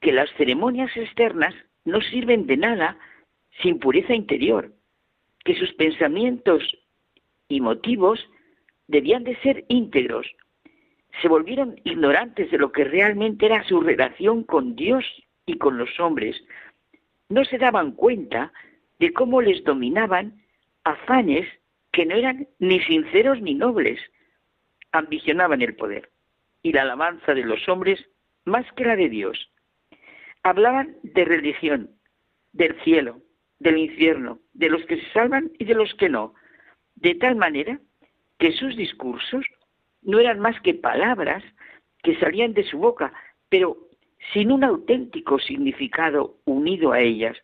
que las ceremonias externas no sirven de nada sin pureza interior, que sus pensamientos y motivos debían de ser íntegros. Se volvieron ignorantes de lo que realmente era su relación con Dios y con los hombres. No se daban cuenta de cómo les dominaban afanes que no eran ni sinceros ni nobles. Ambicionaban el poder y la alabanza de los hombres más que la de Dios. Hablaban de religión, del cielo, del infierno, de los que se salvan y de los que no, de tal manera que sus discursos no eran más que palabras que salían de su boca, pero sin un auténtico significado unido a ellas.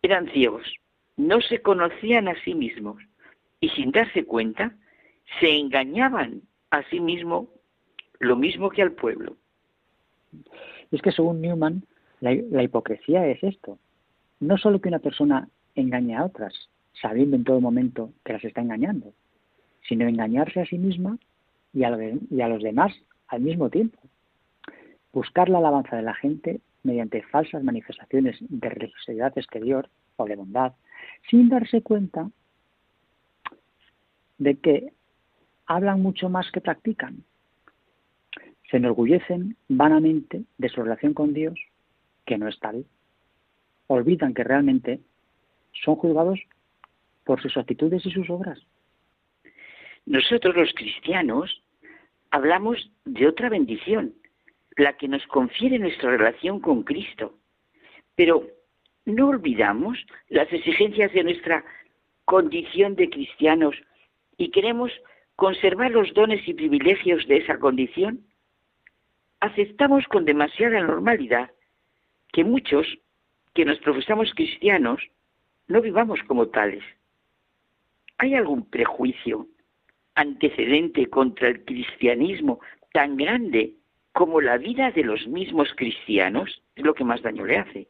Eran ciegos, no se conocían a sí mismos y sin darse cuenta se engañaban a sí mismos lo mismo que al pueblo. Es que según Newman, la, hipocresía es esto. No solo que una persona engañe a otras, sabiendo en todo momento que las está engañando, sino engañarse a sí misma y a, y a los demás al mismo tiempo. Buscar la alabanza de la gente mediante falsas manifestaciones de religiosidad exterior o de bondad, sin darse cuenta de que hablan mucho más que practican. Se enorgullecen vanamente de su relación con Dios, que no es tal. Olvidan que realmente son juzgados por sus actitudes y sus obras. Nosotros los cristianos hablamos de otra bendición, la que nos confiere nuestra relación con Cristo. Pero no olvidamos las exigencias de nuestra condición de cristianos y queremos conservar los dones y privilegios de esa condición. Aceptamos con demasiada normalidad que muchos que nos profesamos cristianos no vivamos como tales. ¿Hay algún prejuicio antecedente contra el cristianismo tan grande como la vida de los mismos cristianos? Es lo que más daño le hace.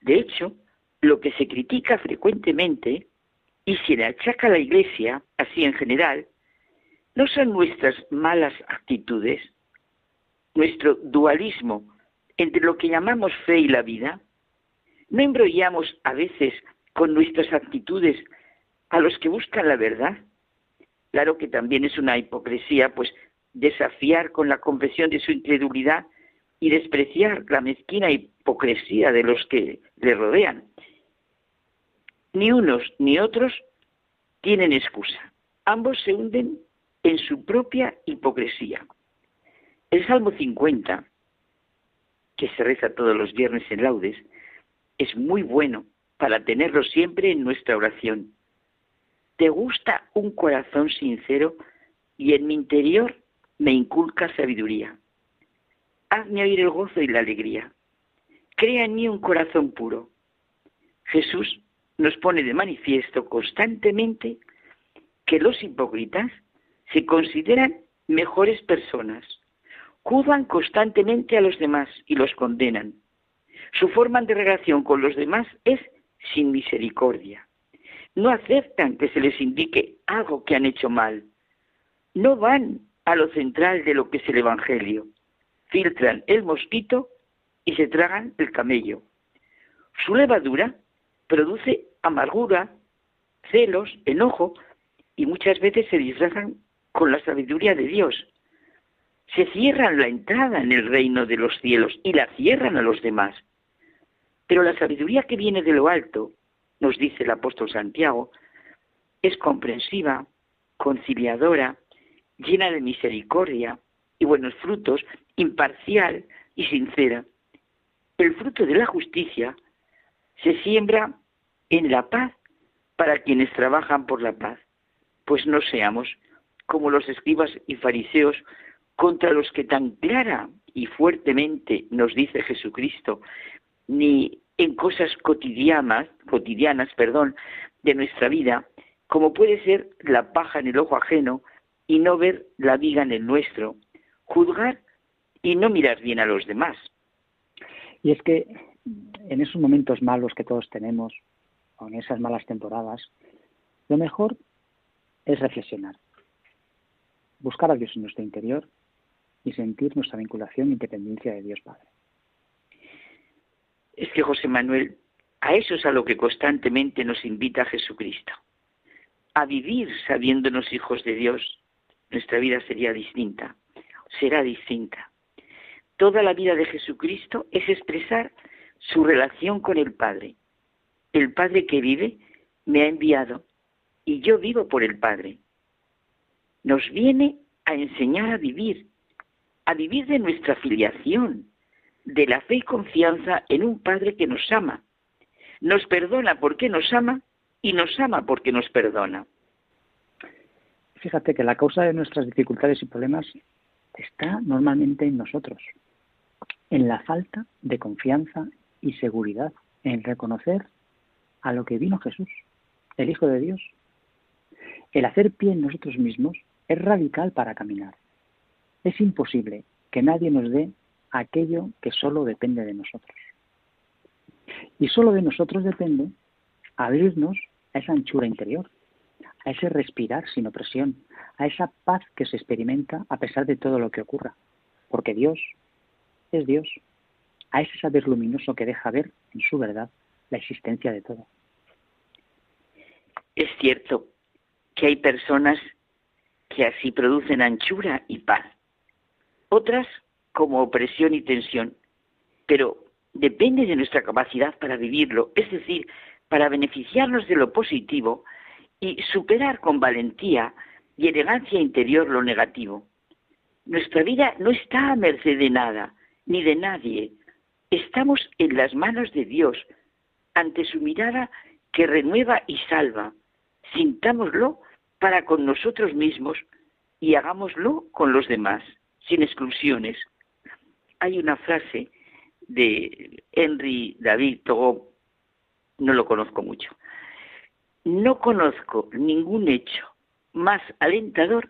De hecho, lo que se critica frecuentemente y se le achaca la Iglesia, así en general, no son nuestras malas actitudes, nuestro dualismo entre lo que llamamos fe y la vida. No embrollamos a veces con nuestras actitudes a los que buscan la verdad. Claro que también es una hipocresía, pues desafiar con la confesión de su incredulidad y despreciar la mezquina hipocresía de los que le rodean. Ni unos ni otros tienen excusa. Ambos se hunden en su propia hipocresía. El Salmo 50, que se reza todos los viernes en laudes, es muy bueno para tenerlo siempre en nuestra oración. Te gusta un corazón sincero y en mi interior me inculca sabiduría. Hazme oír el gozo y la alegría. Crea en mí un corazón puro. Jesús nos pone de manifiesto constantemente que los hipócritas se consideran mejores personas, juzgan constantemente a los demás y los condenan. Su forma de relación con los demás es sin misericordia. No aceptan que se les indique algo que han hecho mal. No van a lo central de lo que es el Evangelio. Filtran el mosquito y se tragan el camello. Su levadura produce amargura, celos, enojo y muchas veces se disfrazan con la sabiduría de Dios. Se cierran la entrada en el reino de los cielos y la cierran a los demás. Pero la sabiduría que viene de lo alto, nos dice el apóstol Santiago, es comprensiva, conciliadora, llena de misericordia y buenos frutos, imparcial y sincera. El fruto de la justicia se siembra en la paz para quienes trabajan por la paz, pues no seamos como los escribas y fariseos contra los que tan clara y fuertemente nos dice Jesucristo, ni en cosas cotidianas, cotidianas, perdón, de nuestra vida, como puede ser la paja en el ojo ajeno y no ver la viga en el nuestro, juzgar y no mirar bien a los demás. Y es que en esos momentos malos que todos tenemos, en esas malas temporadas, lo mejor es reflexionar, buscar a Dios en nuestro interior y sentir nuestra vinculación e independencia de Dios Padre. Es que José Manuel, a eso es a lo que constantemente nos invita Jesucristo, a vivir sabiéndonos hijos de Dios. Nuestra vida sería distinta, será distinta. Toda la vida de Jesucristo es expresar su relación con el Padre. El Padre que vive me ha enviado y yo vivo por el Padre. Nos viene a enseñar a vivir, a vivir de nuestra filiación, de la fe y confianza en un Padre que nos ama. Nos perdona porque nos ama y nos ama porque nos perdona. Fíjate que la causa de nuestras dificultades y problemas está normalmente en nosotros, en la falta de confianza y seguridad en reconocer a lo que vino Jesús, el Hijo de Dios. El hacer pie en nosotros mismos es radical para caminar. Es imposible que nadie nos dé aquello que solo depende de nosotros. Y solo de nosotros depende abrirnos a esa anchura interior, a ese respirar sin opresión, a esa paz que se experimenta a pesar de todo lo que ocurra, porque Dios es Dios, a ese saber luminoso que deja ver en su verdad la existencia de todo. Es cierto que hay personas que así producen anchura y paz, otras como opresión y tensión, pero depende de nuestra capacidad para vivirlo, es decir, para beneficiarnos de lo positivo y superar con valentía y elegancia interior lo negativo. Nuestra vida no está a merced de nada, ni de nadie. Estamos en las manos de Dios, ante su mirada que renueva y salva. Sintámoslo para con nosotros mismos y hagámoslo con los demás, sin exclusiones. Hay una frase de Henry David Thoreau, no lo conozco mucho. No conozco ningún hecho más alentador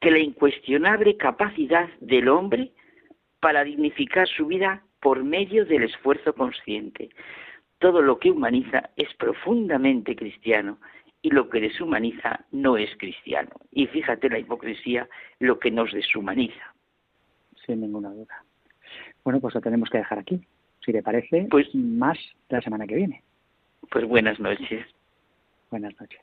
que la incuestionable capacidad del hombre para dignificar su vida por medio del esfuerzo consciente. Todo lo que humaniza es profundamente cristiano y lo que deshumaniza no es cristiano. Y fíjate la hipocresía, lo que nos deshumaniza. Sin ninguna duda. Bueno, pues lo tenemos que dejar aquí. Si le parece, pues más la semana que viene. Pues buenas noches. Buenas noches.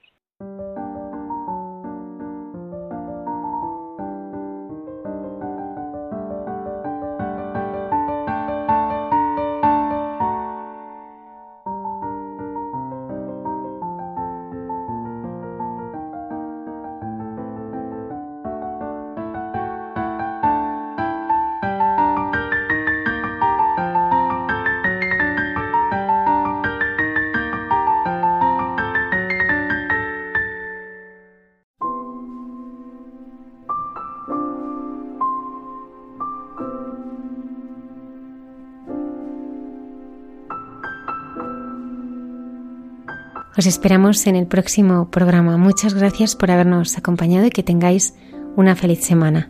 Os esperamos en el próximo programa. Muchas gracias por habernos acompañado y que tengáis una feliz semana.